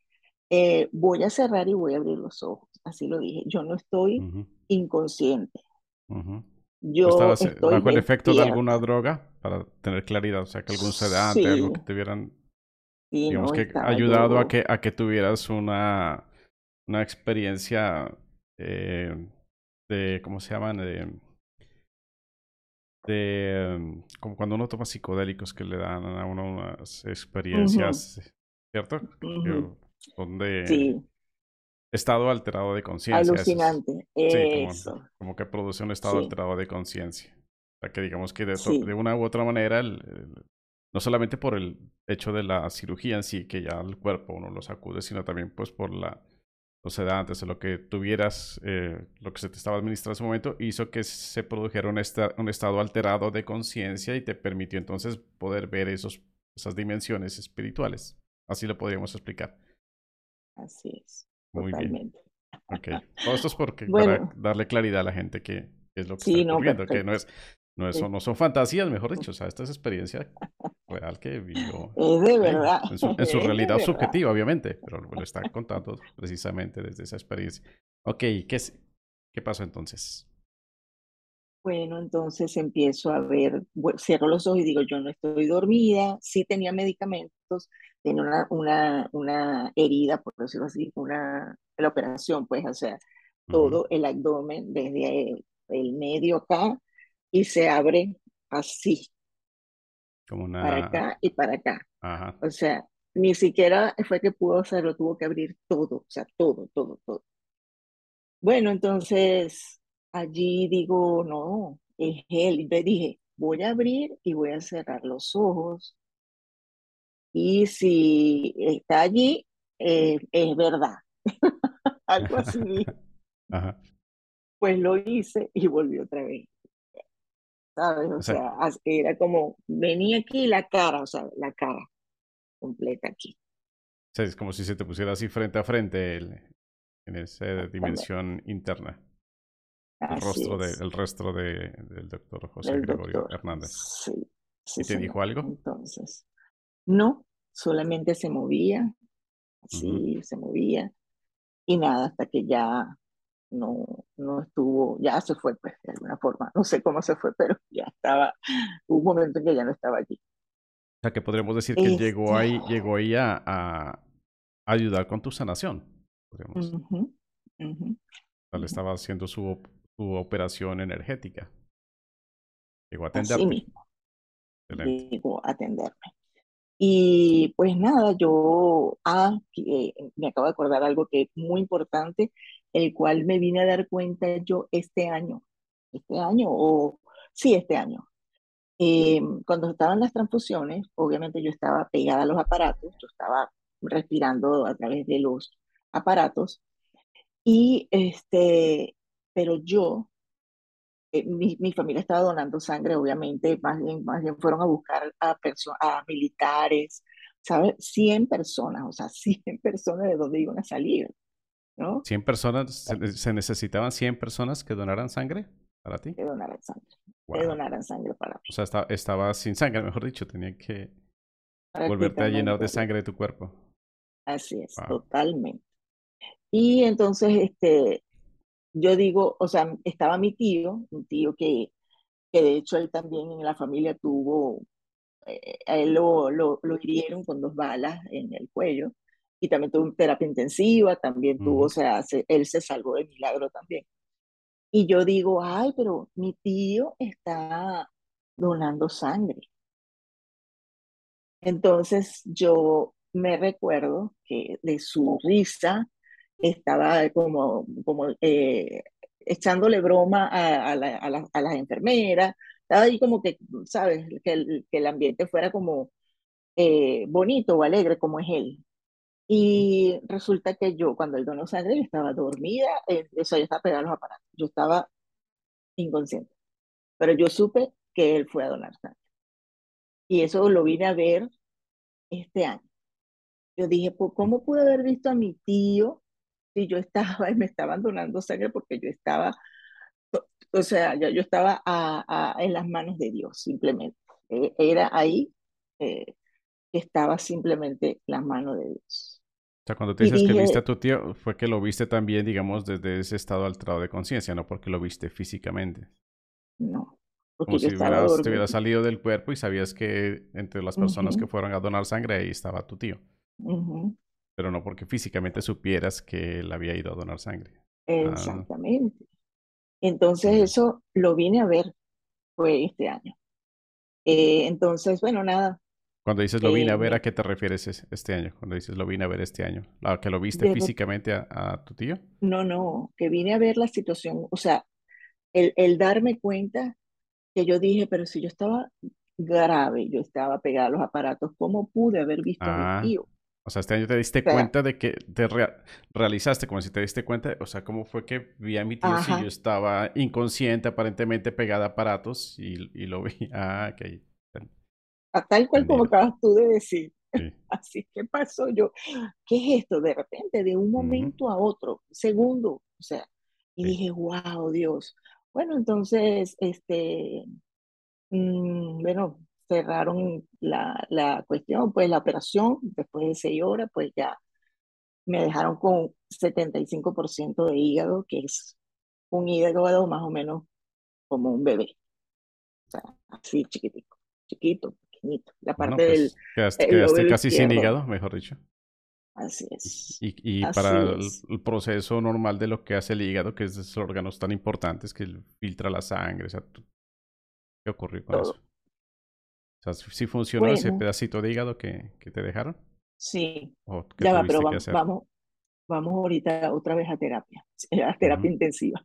Speaker 2: eh, voy a cerrar y voy a abrir los ojos. Así lo dije. Yo no estoy inconsciente.
Speaker 1: Yo estoy bajo el efecto de alguna droga para tener claridad, o sea, que algún sedante, algo que te hubieran, digamos que ayudado a que a que tuvieras una una experiencia eh, de, ¿cómo se llaman? De, de como cuando uno toma psicodélicos que le dan a uno unas experiencias, ¿cierto? Son de estado alterado de conciencia.
Speaker 2: Alucinante.
Speaker 1: Sí, como, que produce un estado alterado de conciencia. O sea, que digamos que de, de, una u otra manera, no solamente por el hecho de la cirugía en sí, que ya el cuerpo uno lo sacude, sino también pues por la los antes de lo que tuvieras, eh, lo que se te estaba administrando en ese momento, hizo que se produjera un, un estado alterado de conciencia y te permitió entonces poder ver esos, esas dimensiones espirituales. Así lo podríamos explicar.
Speaker 2: Así es. Muy bien.
Speaker 1: Ok. Todo esto es porque para darle claridad a la gente que es lo que está ocurriendo, que no es, no, es, no son fantasías, mejor dicho, o sea, esta es experiencia real que vivió.
Speaker 2: Es de verdad.
Speaker 1: En su, realidad subjetiva, obviamente, pero lo está contando precisamente desde esa experiencia. Ok, ¿qué, qué pasó entonces?
Speaker 2: Bueno, entonces empiezo a ver, cierro los ojos y digo, yo no estoy dormida, sí tenía medicamentos, tenía una, una, una herida, por decirlo así, una, la operación, pues, o sea, todo el abdomen desde el, medio acá y se abre así.
Speaker 1: Como
Speaker 2: Para acá y para acá.
Speaker 1: Ajá.
Speaker 2: O sea, ni siquiera fue que pudo hacerlo, tuvo que abrir todo, o sea, todo, todo, todo. Bueno, entonces allí digo, no, es él. Le dije, voy a abrir y voy a cerrar los ojos. Y si está allí, eh, es verdad. Algo así.
Speaker 1: Ajá.
Speaker 2: Pues lo hice y volví otra vez. ¿Sabes? O, sea, era como, venía aquí la cara, o sea, la cara completa aquí.
Speaker 1: O sea, es como si se te pusiera así frente a frente en esa dimensión interna. El rostro, de, el rostro de, del doctor José Gregorio Hernández.
Speaker 2: Sí,
Speaker 1: ¿Y te dijo algo?
Speaker 2: Entonces, no, solamente se movía, así se movía, y nada, hasta que ya no, no estuvo, ya se fue, pues, de alguna forma. No sé cómo se fue, pero ya estaba, hubo un momento en que ya no estaba allí.
Speaker 1: O sea, que podríamos decir que él llegó ahí, este llegó ahí a, a, ayudar con tu sanación. Podríamos. él estaba haciendo su, su operación energética. Llegó a atenderte.
Speaker 2: Así mismo. Llegó a atenderme. Y pues nada, yo ah, eh, me acabo de acordar algo que es muy importante, el cual me vine a dar cuenta yo este año, este año o sí, este año. Eh, cuando estaban las transfusiones, obviamente yo estaba pegada a los aparatos, yo estaba respirando a través de los aparatos y este, pero yo, eh, mi, mi, familia estaba donando sangre, obviamente, más bien, más bien fueron a buscar a, a militares, ¿sabes? 100 personas, o sea, 100 personas de donde iban a salir, ¿no?
Speaker 1: 100 personas, se, necesitaban 100 personas que donaran sangre para ti.
Speaker 2: Que donaran sangre, que donaran sangre para mí.
Speaker 1: O sea, estaba sin sangre, mejor dicho, tenía que volverte a llenar de sangre de tu cuerpo.
Speaker 2: Así es, totalmente. Y entonces, este, yo digo, o sea, estaba mi tío, un tío que, que de hecho él también en la familia tuvo, eh, a él lo, lo, lo, hirieron con dos balas en el cuello y también tuvo terapia intensiva, también tuvo, o sea, él se salvó de milagro también. Y yo digo, ay, pero mi tío está donando sangre. Entonces yo me recuerdo que de su risa, estaba como, como eh, echándole broma a, a, la, a, las enfermeras, estaba ahí como que, ¿sabes? Que el, que el ambiente fuera como eh, bonito o alegre como es él. Y resulta que yo, cuando él donó sangre, yo estaba dormida, eh, eso yo estaba pegada a los aparatos, yo estaba inconsciente. Pero yo supe que él fue a donar sangre. Y eso lo vine a ver este año. Yo dije, ¿cómo pude haber visto a mi tío y yo estaba y me estaban donando sangre porque yo estaba, o sea, yo, yo estaba a, a, en las manos de Dios, simplemente. Eh, era ahí eh, estaba simplemente las manos de Dios.
Speaker 1: O sea, cuando te dices que viste a tu tío, fue que lo viste también, digamos, desde ese estado alterado de conciencia, no porque lo viste físicamente.
Speaker 2: No.
Speaker 1: Porque Como si hubieras, te hubieras salido del cuerpo y sabías que entre las personas que fueron a donar sangre ahí estaba tu tío pero no porque físicamente supieras que él había ido a donar sangre.
Speaker 2: Ah. Exactamente. Entonces eso lo vine a ver, fue este año. Eh, entonces, bueno, nada.
Speaker 1: Cuando dices lo vine a ver, ¿a qué te refieres este año? Cuando dices lo vine a ver este año, ¿a que lo viste físicamente a, tu tío?
Speaker 2: No, no, que vine a ver la situación, o sea, el, el darme cuenta que yo dije, pero si yo estaba grave, yo estaba pegada a los aparatos, ¿cómo pude haber visto a mi ah. tío?
Speaker 1: O sea, este año te diste cuenta de que te realizaste, como si te diste cuenta, o sea, cómo fue que vi a mi tío si yo estaba inconsciente, aparentemente pegada a aparatos y, y lo vi. Ah, ok.
Speaker 2: A tal cual como acabas tú de decir. Así que pasó yo. ¿Qué es esto? De repente, de un momento a otro, segundo, o sea, y dije, wow, Dios. Bueno, entonces, este, mmm, bueno, cerraron la, la cuestión, pues la operación, después de seis horas, pues ya me dejaron con 75% de hígado, que es un hígado más o menos como un bebé. O sea, así chiquitico, chiquito, pequeñito. La parte
Speaker 1: pues,
Speaker 2: del.
Speaker 1: Quedaste, casi sin hígado, mejor dicho.
Speaker 2: Así es.
Speaker 1: Y, y
Speaker 2: Así
Speaker 1: para el,
Speaker 2: es.
Speaker 1: el proceso normal de lo que hace el hígado, que es de esos órganos tan importantes que filtra la sangre, o sea, ¿qué ocurrió con eso?
Speaker 2: Todo.
Speaker 1: O sea, ¿sí funcionó ese
Speaker 2: Bueno,
Speaker 1: pedacito de hígado que, que te dejaron?
Speaker 2: sí.
Speaker 1: ¿O
Speaker 2: Ya va, pero vamos, vamos, vamos ahorita otra vez a terapia, a terapia
Speaker 1: Ujú,
Speaker 2: intensiva.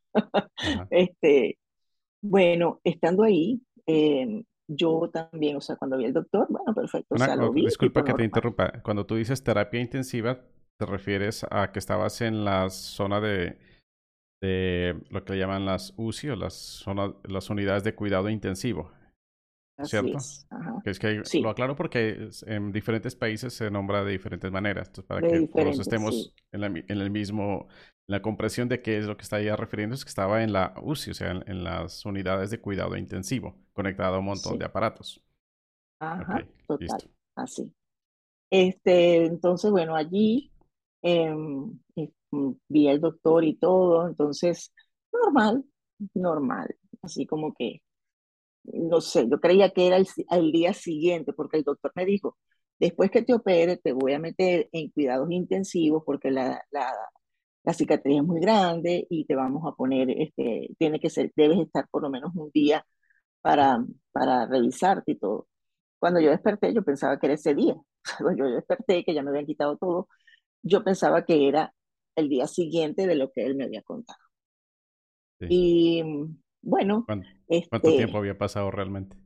Speaker 1: Ajá.
Speaker 2: Este, bueno, estando ahí, eh, yo también, o sea, cuando vi al doctor, bueno, perfecto, o
Speaker 1: Una,
Speaker 2: sea, lo vi
Speaker 1: disculpa que te interrumpa. Cuando tú dices terapia intensiva, ¿te refieres a que estabas en la zona de, de lo que le llaman las UCI o las, zonas, las unidades de cuidado intensivo,
Speaker 2: Así
Speaker 1: ¿cierto?
Speaker 2: es. Ajá.
Speaker 1: Que es que lo
Speaker 2: Sí,
Speaker 1: aclaro porque en diferentes países se nombra de diferentes maneras. Entonces, para
Speaker 2: de
Speaker 1: que todos
Speaker 2: sí.
Speaker 1: estemos en, la en el mismo, la comprensión de qué es lo que está ella refiriendo, es que estaba en la UCI, o sea, en, en las unidades de cuidado intensivo, conectado a un montón de aparatos.
Speaker 2: Ajá, total,
Speaker 1: listo.
Speaker 2: así. Este, entonces, bueno, allí eh, vi al doctor y todo, entonces, normal, normal, así como que, no sé, yo creía que era el, día siguiente, porque el doctor me dijo, después que te opere, te voy a meter en cuidados intensivos porque la, la, la cicatriz es muy grande y te vamos a poner, este, tiene que ser, debes estar por lo menos un día para, para revisarte y todo. Cuando yo desperté, yo pensaba que era ese día. Cuando yo desperté, que ya me habían quitado todo, yo pensaba que era el día siguiente de lo que él me había contado.
Speaker 1: Sí.
Speaker 2: Y bueno,
Speaker 1: ¿Cuán- ¿Cuánto tiempo
Speaker 2: este,
Speaker 1: había pasado realmente?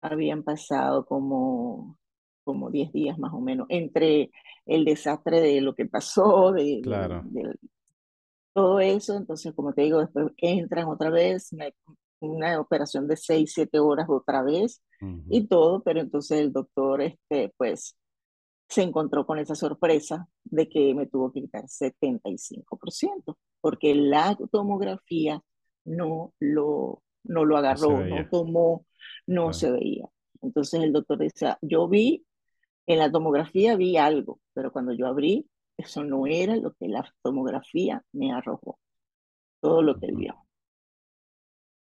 Speaker 2: habían pasado como, como 10 días más o menos, entre el desastre de lo que pasó, de, de-
Speaker 1: Claro.
Speaker 2: de todo eso. Entonces, como te digo, después entran otra vez, me- una operación de 6 7 horas otra vez
Speaker 1: Ujú,
Speaker 2: y todo, pero entonces el doctor, este, pues se encontró con esa sorpresa de que me tuvo que quitar 75%, porque la tomografía no lo, no lo
Speaker 1: No
Speaker 2: agarró, no
Speaker 1: veía.
Speaker 2: tomó, no
Speaker 1: Claro.
Speaker 2: se veía. Entonces el doctor decía, yo vi, en la tomografía vi algo, pero cuando yo abrí, eso no era lo que la tomografía me arrojó, todo lo que él vio.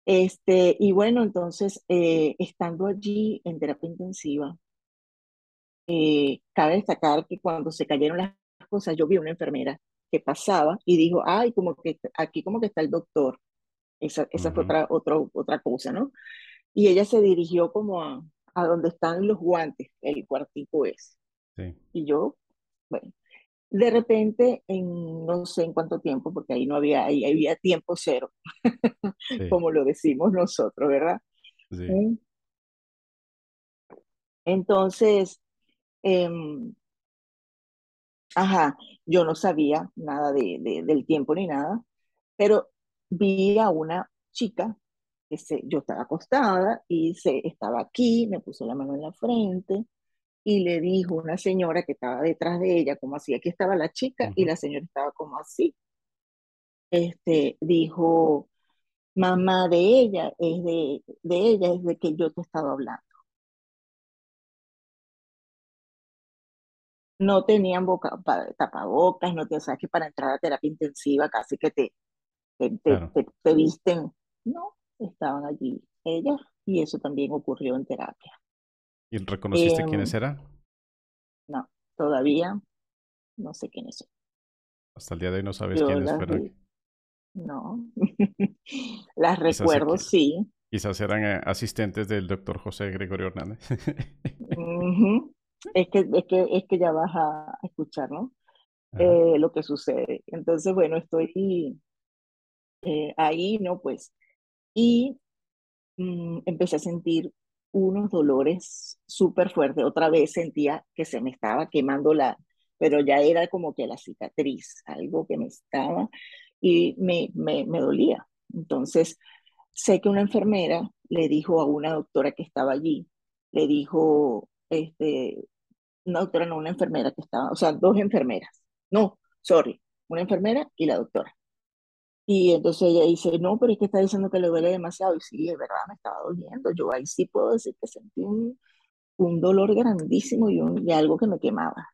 Speaker 2: Este, y bueno, entonces, eh, estando allí en terapia intensiva, Eh, cabe destacar que cuando se cayeron las cosas, yo vi una enfermera que pasaba y dijo, ay, como que aquí como que está el doctor. Esa, esa fue
Speaker 1: ujú,
Speaker 2: otra, otro- otra cosa, ¿no? Y ella se dirigió como a, a donde están los guantes, el cuartico es.
Speaker 1: Sí,
Speaker 2: Y yo, bueno, de repente, en no sé en cuánto tiempo, porque ahí no había, ahí había tiempo cero,
Speaker 1: sí,
Speaker 2: como lo decimos nosotros, ¿verdad?
Speaker 1: sí.
Speaker 2: Entonces, em, ajá, yo no sabía nada de, de- del tiempo ni nada, pero vi a una chica que se, yo estaba acostada y se estaba aquí, me puso la mano en la frente y le dijo una señora que estaba detrás de ella, como así, aquí estaba la chica y
Speaker 1: Ujú,
Speaker 2: la señora estaba como así. Este, dijo, mamá de ella es de, de ella es de que yo te he estado hablando. No tenían boca, pa- tapabocas, no te, o sea, que para entrar a terapia intensiva casi que te, te, te,
Speaker 1: Claro.
Speaker 2: te, te visten. No, estaban allí ellas y eso también ocurrió en terapia.
Speaker 1: ¿Y reconociste quiénes
Speaker 2: Em,
Speaker 1: eran?
Speaker 2: no, todavía no sé quiénes son.
Speaker 1: Hasta el día de hoy no sabes
Speaker 2: Yo
Speaker 1: quiénes fueron.
Speaker 2: vi, no. Las
Speaker 1: Quizás,
Speaker 2: recuerdo, sí.
Speaker 1: quizás eran eh, asistentes del doctor José Gregorio Hernández.
Speaker 2: Es que, es que, es que ya vas a escuchar, ¿no? Eh, lo que sucede. Entonces, bueno, estoy eh, ahí, ¿no? Pues, y mm, empecé a sentir unos dolores súper fuertes. Otra vez sentía que se me estaba quemando la, pero ya era como que la cicatriz, algo que me estaba y me, me, me dolía. Entonces, sé que una enfermera le dijo a una doctora que estaba allí, le dijo, este, una doctora, no, una enfermera que estaba, o sea, dos enfermeras. No, sorry, una enfermera y la doctora. Y entonces ella dice, no, pero es que está diciendo que le duele demasiado. Y sí, es verdad, me estaba doliendo. Yo ahí sí puedo decir que sentí un, un dolor grandísimo y, un, y algo que me quemaba.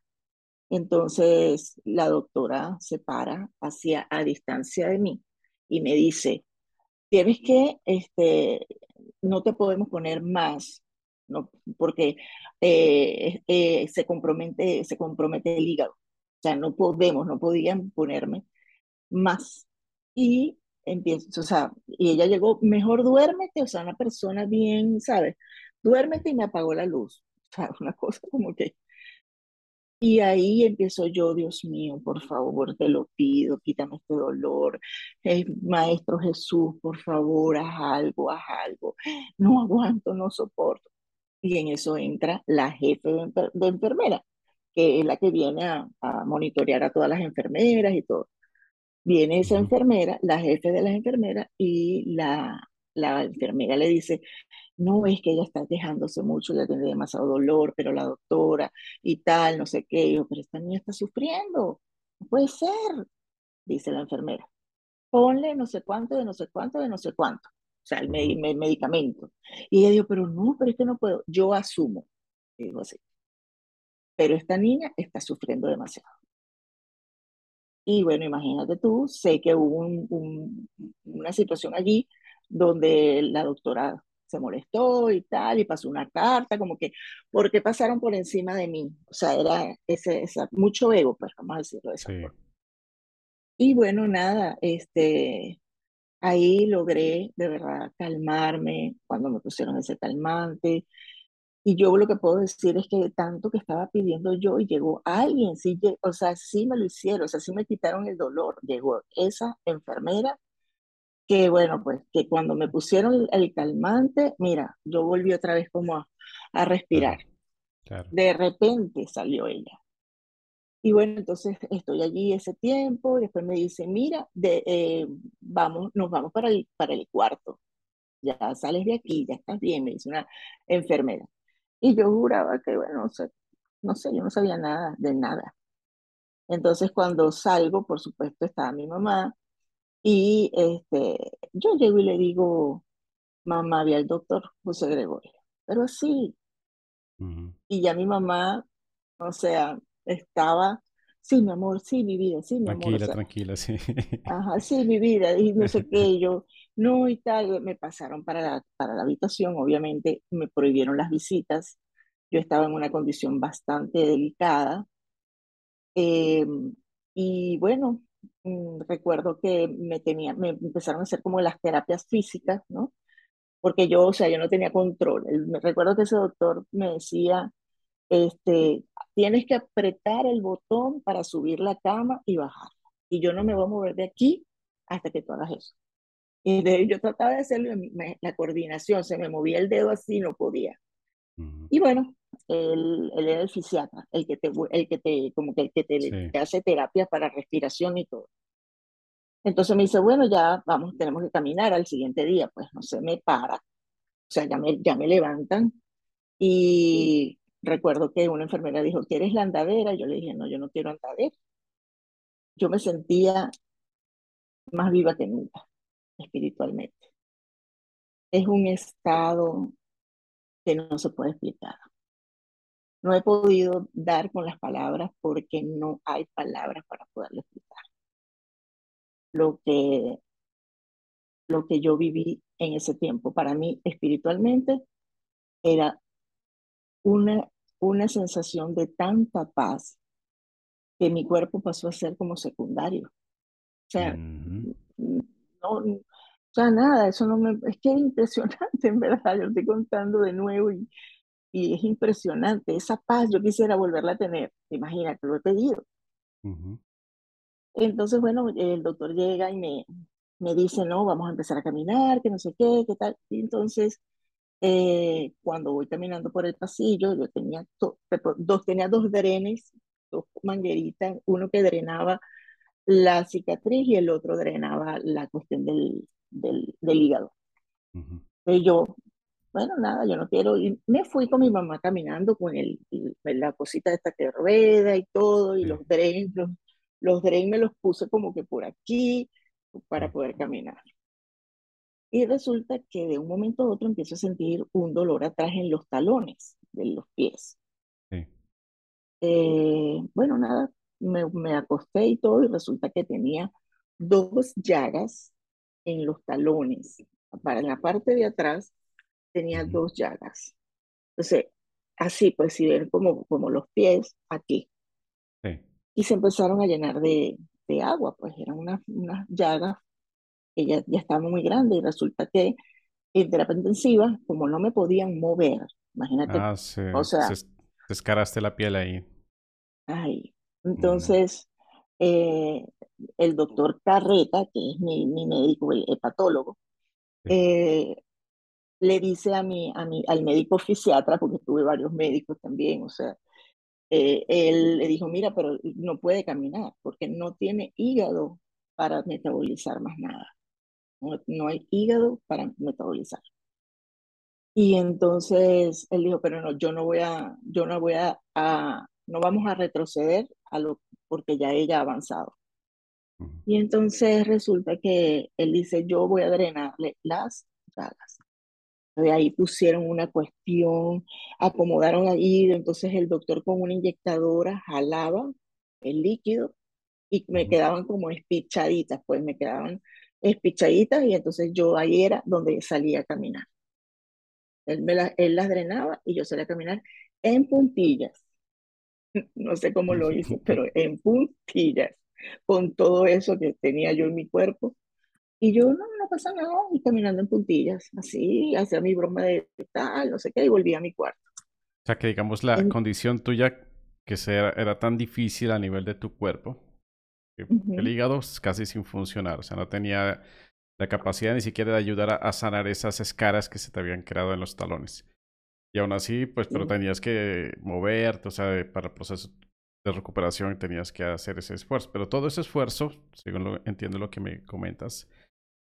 Speaker 2: Entonces la doctora se para hacia a distancia de mí y me dice, tienes que, este, no te podemos poner más, no, porque eh, eh, se compromete, se compromete el hígado. O sea, no podemos, no podían ponerme más. Y empiezo, o sea, y ella llegó, mejor duérmete, o sea, una persona bien, ¿sabes? Duérmete y me apagó la luz. O sea, una cosa como que... Y ahí empiezo yo, Dios mío, por favor, te lo pido, quítame este dolor. Eh, Maestro Jesús, por favor, haz algo, haz algo. No aguanto, no soporto. Y en eso entra la jefe de, enfermera, que es la que viene a, a monitorear a todas las enfermeras y todo. Viene esa enfermera, la jefe de las enfermeras, y la, la enfermera le dice, no es que ella está quejándose mucho, ella tiene demasiado dolor, pero la doctora y tal, no sé qué, yo, pero esta niña está sufriendo, no puede ser, dice la enfermera. Ponle no sé cuánto, de no sé cuánto, de no sé cuánto, o sea, el, medicamento. Y ella dijo, pero no, pero es que no puedo, yo asumo, digo así. Pero esta niña está sufriendo demasiado. Y bueno, imagínate tú, sé que hubo una situación allí donde la doctora se molestó y tal, y pasó una carta, como que, ¿por qué pasaron por encima de mí? O sea, era ese, mucho ego, pues vamos a decirlo de esa forma. Y bueno, nada, este, ahí logré de verdad calmarme cuando me pusieron ese calmante, y yo lo que puedo decir es que tanto que estaba pidiendo yo y llegó alguien, sí, o sea, sí me lo hicieron, o sea, sí me quitaron el dolor. Llegó esa enfermera que, bueno, pues que cuando me pusieron el, calmante, mira, yo volví otra vez como a, respirar. De repente salió ella. Y bueno, entonces estoy allí ese tiempo, y después me dice, mira, de, eh, vamos, nos vamos para el, para el cuarto. Ya sales de aquí, ya estás bien, me dice una enfermera. Y yo juraba que, bueno, no sé, no sé, yo no sabía nada de nada. Entonces cuando salgo, por supuesto, estaba mi mamá y este, yo llego y le digo, mamá, vi al doctor José Gregorio, pero sí. Y ya mi mamá, o sea, estaba, sí, mi amor, sí, mi vida, sí, mi
Speaker 1: amor. Tranquila, tranquila, sí.
Speaker 2: Ajá, sí, mi vida, y no sé qué, yo, no, y tal, me pasaron para la, para la habitación, obviamente me prohibieron las visitas, yo estaba en una condición bastante delicada, em, y bueno, mm, recuerdo que me, tenía, me empezaron a hacer como las terapias físicas, ¿no? Porque yo, o sea, yo no tenía control. Me recuerdo que ese doctor me decía, este, tienes que apretar el botón para subir la cama y bajar. Y yo no me voy a mover de aquí hasta que tú hagas eso. Y de, yo trataba de hacerlo, la coordinación, se me movía el dedo así, no podía. Y bueno, él, él, era el fisiatra, el que te, el que te, como que el que te, hace terapia para respiración y todo. Entonces me dice, bueno, ya vamos, tenemos que caminar al siguiente día, pues no se me para, o sea, ya me, ya me levantan y recuerdo que una enfermera dijo, ¿quieres la andadera? Yo le dije, no, yo no quiero andadera. Yo me sentía más viva que nunca espiritualmente. Es un estado que no se puede explicar. No he podido dar con las palabras porque no hay palabras para poderlo explicar. Lo que, lo que yo viví en ese tiempo, para mí espiritualmente, era una, una sensación de tanta paz que mi cuerpo pasó a ser como secundario. O sea, no, o sea, nada, eso no me, es que es impresionante, en verdad, yo estoy contando de nuevo y, y es impresionante, esa paz yo quisiera volverla a tener, imagínate, lo he pedido. Entonces, bueno, el doctor llega y me, me dice, no, vamos a empezar a caminar, que no sé qué, qué tal. Y entonces, eh, cuando voy caminando por el pasillo, yo tenía dos, tenía dos drenes, dos mangueritas, uno que drenaba la cicatriz y el otro drenaba la cuestión del, del, hígado. y yo, bueno, nada, yo no quiero ir. Me fui con mi mamá caminando con el, la cosita de esta que rueda y todo, y los drenes, los, los me los puse como que por aquí para poder caminar. Y resulta que de un momento a otro empiezo a sentir un dolor atrás en los talones de los pies. Eh, bueno, nada, me, acosté y todo y resulta que tenía dos llagas en los talones. Para la parte de atrás tenía dos llagas. Entonces, así pues, si ven como, como los pies aquí. y se empezaron a llenar de, de agua, pues eran unas, unas llagas que ya, estaban muy grandes y resulta que en terapia intensiva, como no me podían mover, imagínate,
Speaker 1: Ah, se,
Speaker 2: o sea,
Speaker 1: se descaraste la piel ahí.
Speaker 2: ay,
Speaker 1: Mm,
Speaker 2: entonces eh, el doctor Carreta, que es mi, mi médico, el hepatólogo,
Speaker 1: sí.
Speaker 2: eh, le dice a mi, a mi, al médico fisiatra, porque tuve varios médicos también, o sea, eh, él le dijo, mira, pero no puede caminar porque no tiene hígado para metabolizar más nada. No, no hay hígado para metabolizar. Y entonces él dijo, pero no, yo no voy a, yo no voy a, a no vamos a retroceder a lo, porque ya ella ha avanzado. Y entonces resulta que él dice, yo voy a drenarle las llagas. De ahí pusieron una cuestión, acomodaron ahí, entonces el doctor con una inyectadora jalaba el líquido y me quedaban como espichaditas, pues me quedaban espichaditas y entonces yo ahí era donde salía a caminar. Él, me la- él las drenaba y yo salía a caminar en puntillas. No sé cómo lo hice, pero en puntillas, con todo eso que tenía yo en mi cuerpo. Y yo, no, no pasa nada, y caminando en puntillas, así, hacía mi broma de tal, no sé qué, y volví a mi cuarto.
Speaker 1: O sea que digamos la
Speaker 2: En-
Speaker 1: condición tuya que era, era tan difícil a nivel de tu cuerpo, el hígado casi sin funcionar, o sea, no tenía la capacidad ni siquiera de ayudar a, a sanar esas escaras que se te habían creado en los talones. Y aún así, pues, pero tenías que moverte, o sea, para el proceso de recuperación tenías que hacer ese esfuerzo. Pero todo ese esfuerzo, según lo, entiendo lo que me comentas,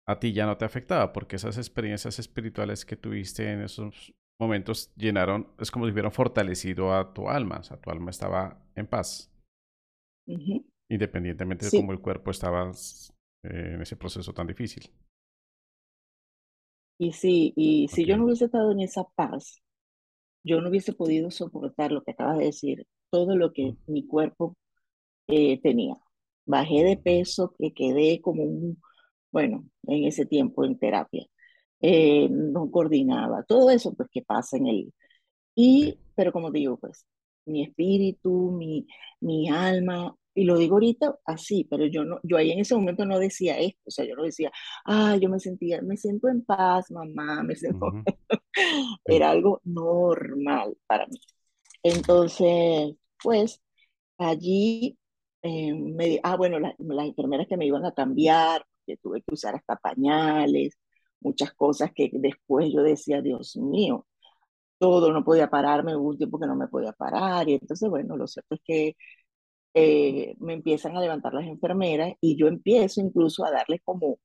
Speaker 1: a ti ya no te afectaba, porque esas experiencias espirituales que tuviste en esos momentos llenaron, es como si hubieran fortalecido a tu alma, o sea, tu alma estaba en paz,
Speaker 2: ujú,
Speaker 1: independientemente de cómo el cuerpo estaba eh, en ese proceso tan difícil.
Speaker 2: y sí, y si yo no hubiese estado en esa paz, yo no hubiese podido soportar lo que acabas de decir, todo lo que mi cuerpo eh, tenía. Bajé de peso, que quedé como un, bueno, en ese tiempo en terapia. Eh, no coordinaba, todo eso pues que pasa en el,
Speaker 1: sí.
Speaker 2: Y, pero como digo, pues, mi espíritu, mi, mi alma, y lo digo ahorita así, pero yo no, yo ahí en ese momento no decía esto, o sea, yo no decía, ah, yo me sentía, me siento en paz, mamá, me siento,
Speaker 1: Ujú, sí.
Speaker 2: era algo normal para mí. Entonces, pues, allí, eh, me, ah, bueno, la- las enfermeras que me iban a cambiar, que tuve que usar hasta pañales, muchas cosas que después yo decía, Dios mío, todo, no podía pararme, hubo un tiempo que no me podía parar, y entonces, bueno, lo cierto es que eh, me empiezan a levantar las enfermeras y yo empiezo incluso a darles como,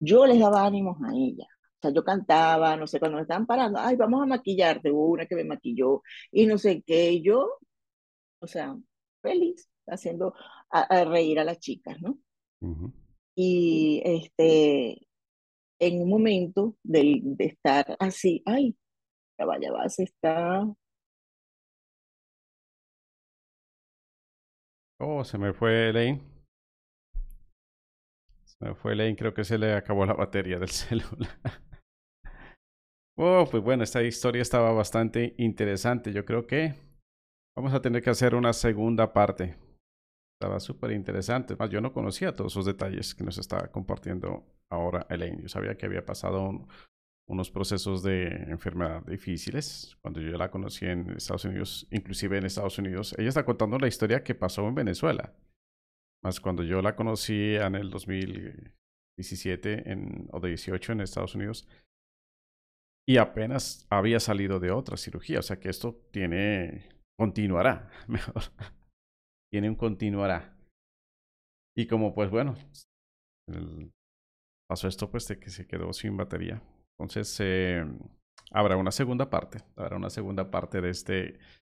Speaker 2: yo les daba ánimos a ellas. O sea, yo cantaba, no sé, cuando me estaban parando, ay, vamos a maquillarte, hubo una que me maquilló y no sé qué, y yo, o sea, feliz, haciendo a, a reír a las chicas, ¿no?
Speaker 1: Ujú.
Speaker 2: Y este, en un momento de, de estar así, ay, ya va, ya va, se está,
Speaker 1: Oh, se me fue Lane. Se me fue Lane, creo que se le acabó la batería del celular. Oh, pues bueno, esta historia estaba bastante interesante. Yo creo que vamos a tener que hacer una segunda parte. Estaba súper interesante. Más, yo no conocía todos esos detalles que nos estaba compartiendo ahora Elaine. Yo sabía que había pasado un- unos procesos de enfermedad difíciles cuando yo la conocí en Estados Unidos, inclusive en Estados Unidos. Ella está contando la historia que pasó en Venezuela. Más cuando yo la conocí en el 2017 en, o 18 en Estados Unidos y apenas había salido de otra cirugía. O sea que esto tiene, continuará, mejor, tiene un continuará. Y como pues bueno, pasó esto pues de que se quedó sin batería. Entonces eh, habrá una segunda parte, habrá una segunda parte de este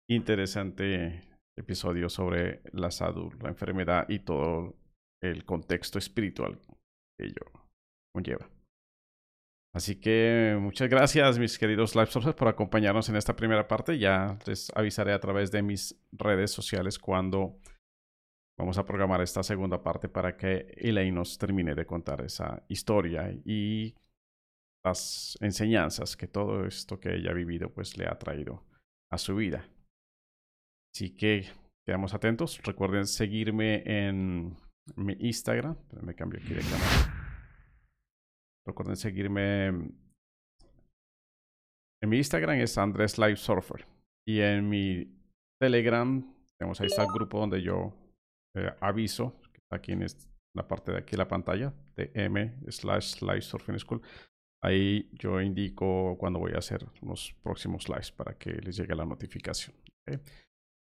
Speaker 1: interesante episodio sobre la salud, la enfermedad y todo el contexto espiritual que ello conlleva. Así que muchas gracias, mis queridos live sources, por acompañarnos en esta primera parte. Ya les avisaré a través de mis redes sociales cuando vamos a programar esta segunda parte para que Elaine nos termine de contar esa historia y las enseñanzas que todo esto que ella ha vivido pues le ha traído a su vida. Así que quedamos atentos. Recuerden seguirme en mi Instagram. Me cambio aquí de cámara. Recuerden seguirme en mi Instagram es Andrés Live Surfer. Y en mi Telegram, tenemos ahí está el grupo donde yo eh, aviso, aquí en la parte de aquí la pantalla, de M slash Live Surfing School. Ahí yo indico cuando voy a hacer los próximos lives para que les llegue la notificación.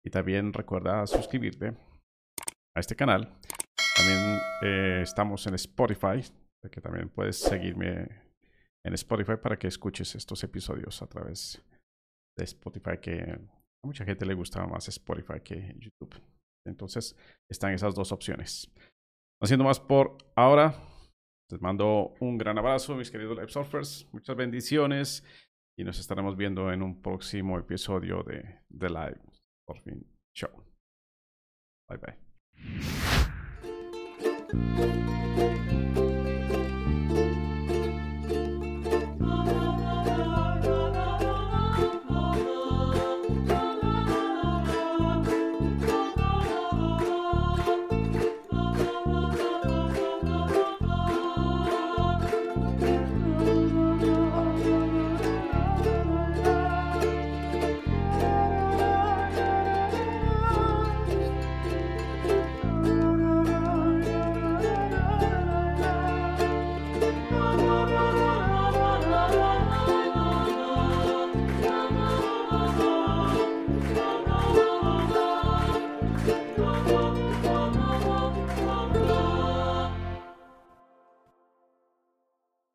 Speaker 1: Y también recuerda suscribirte a este canal. También eh, estamos en Spotify, que también puedes seguirme en Spotify para que escuches estos episodios a través de Spotify, que a mucha gente le gusta más Spotify que YouTube. Entonces están esas dos opciones. Haciendo más por ahora, les mando un gran abrazo, mis queridos Live Surfers. Muchas bendiciones y nos estaremos viendo en un próximo episodio de The Live Surfing Show. Bye bye.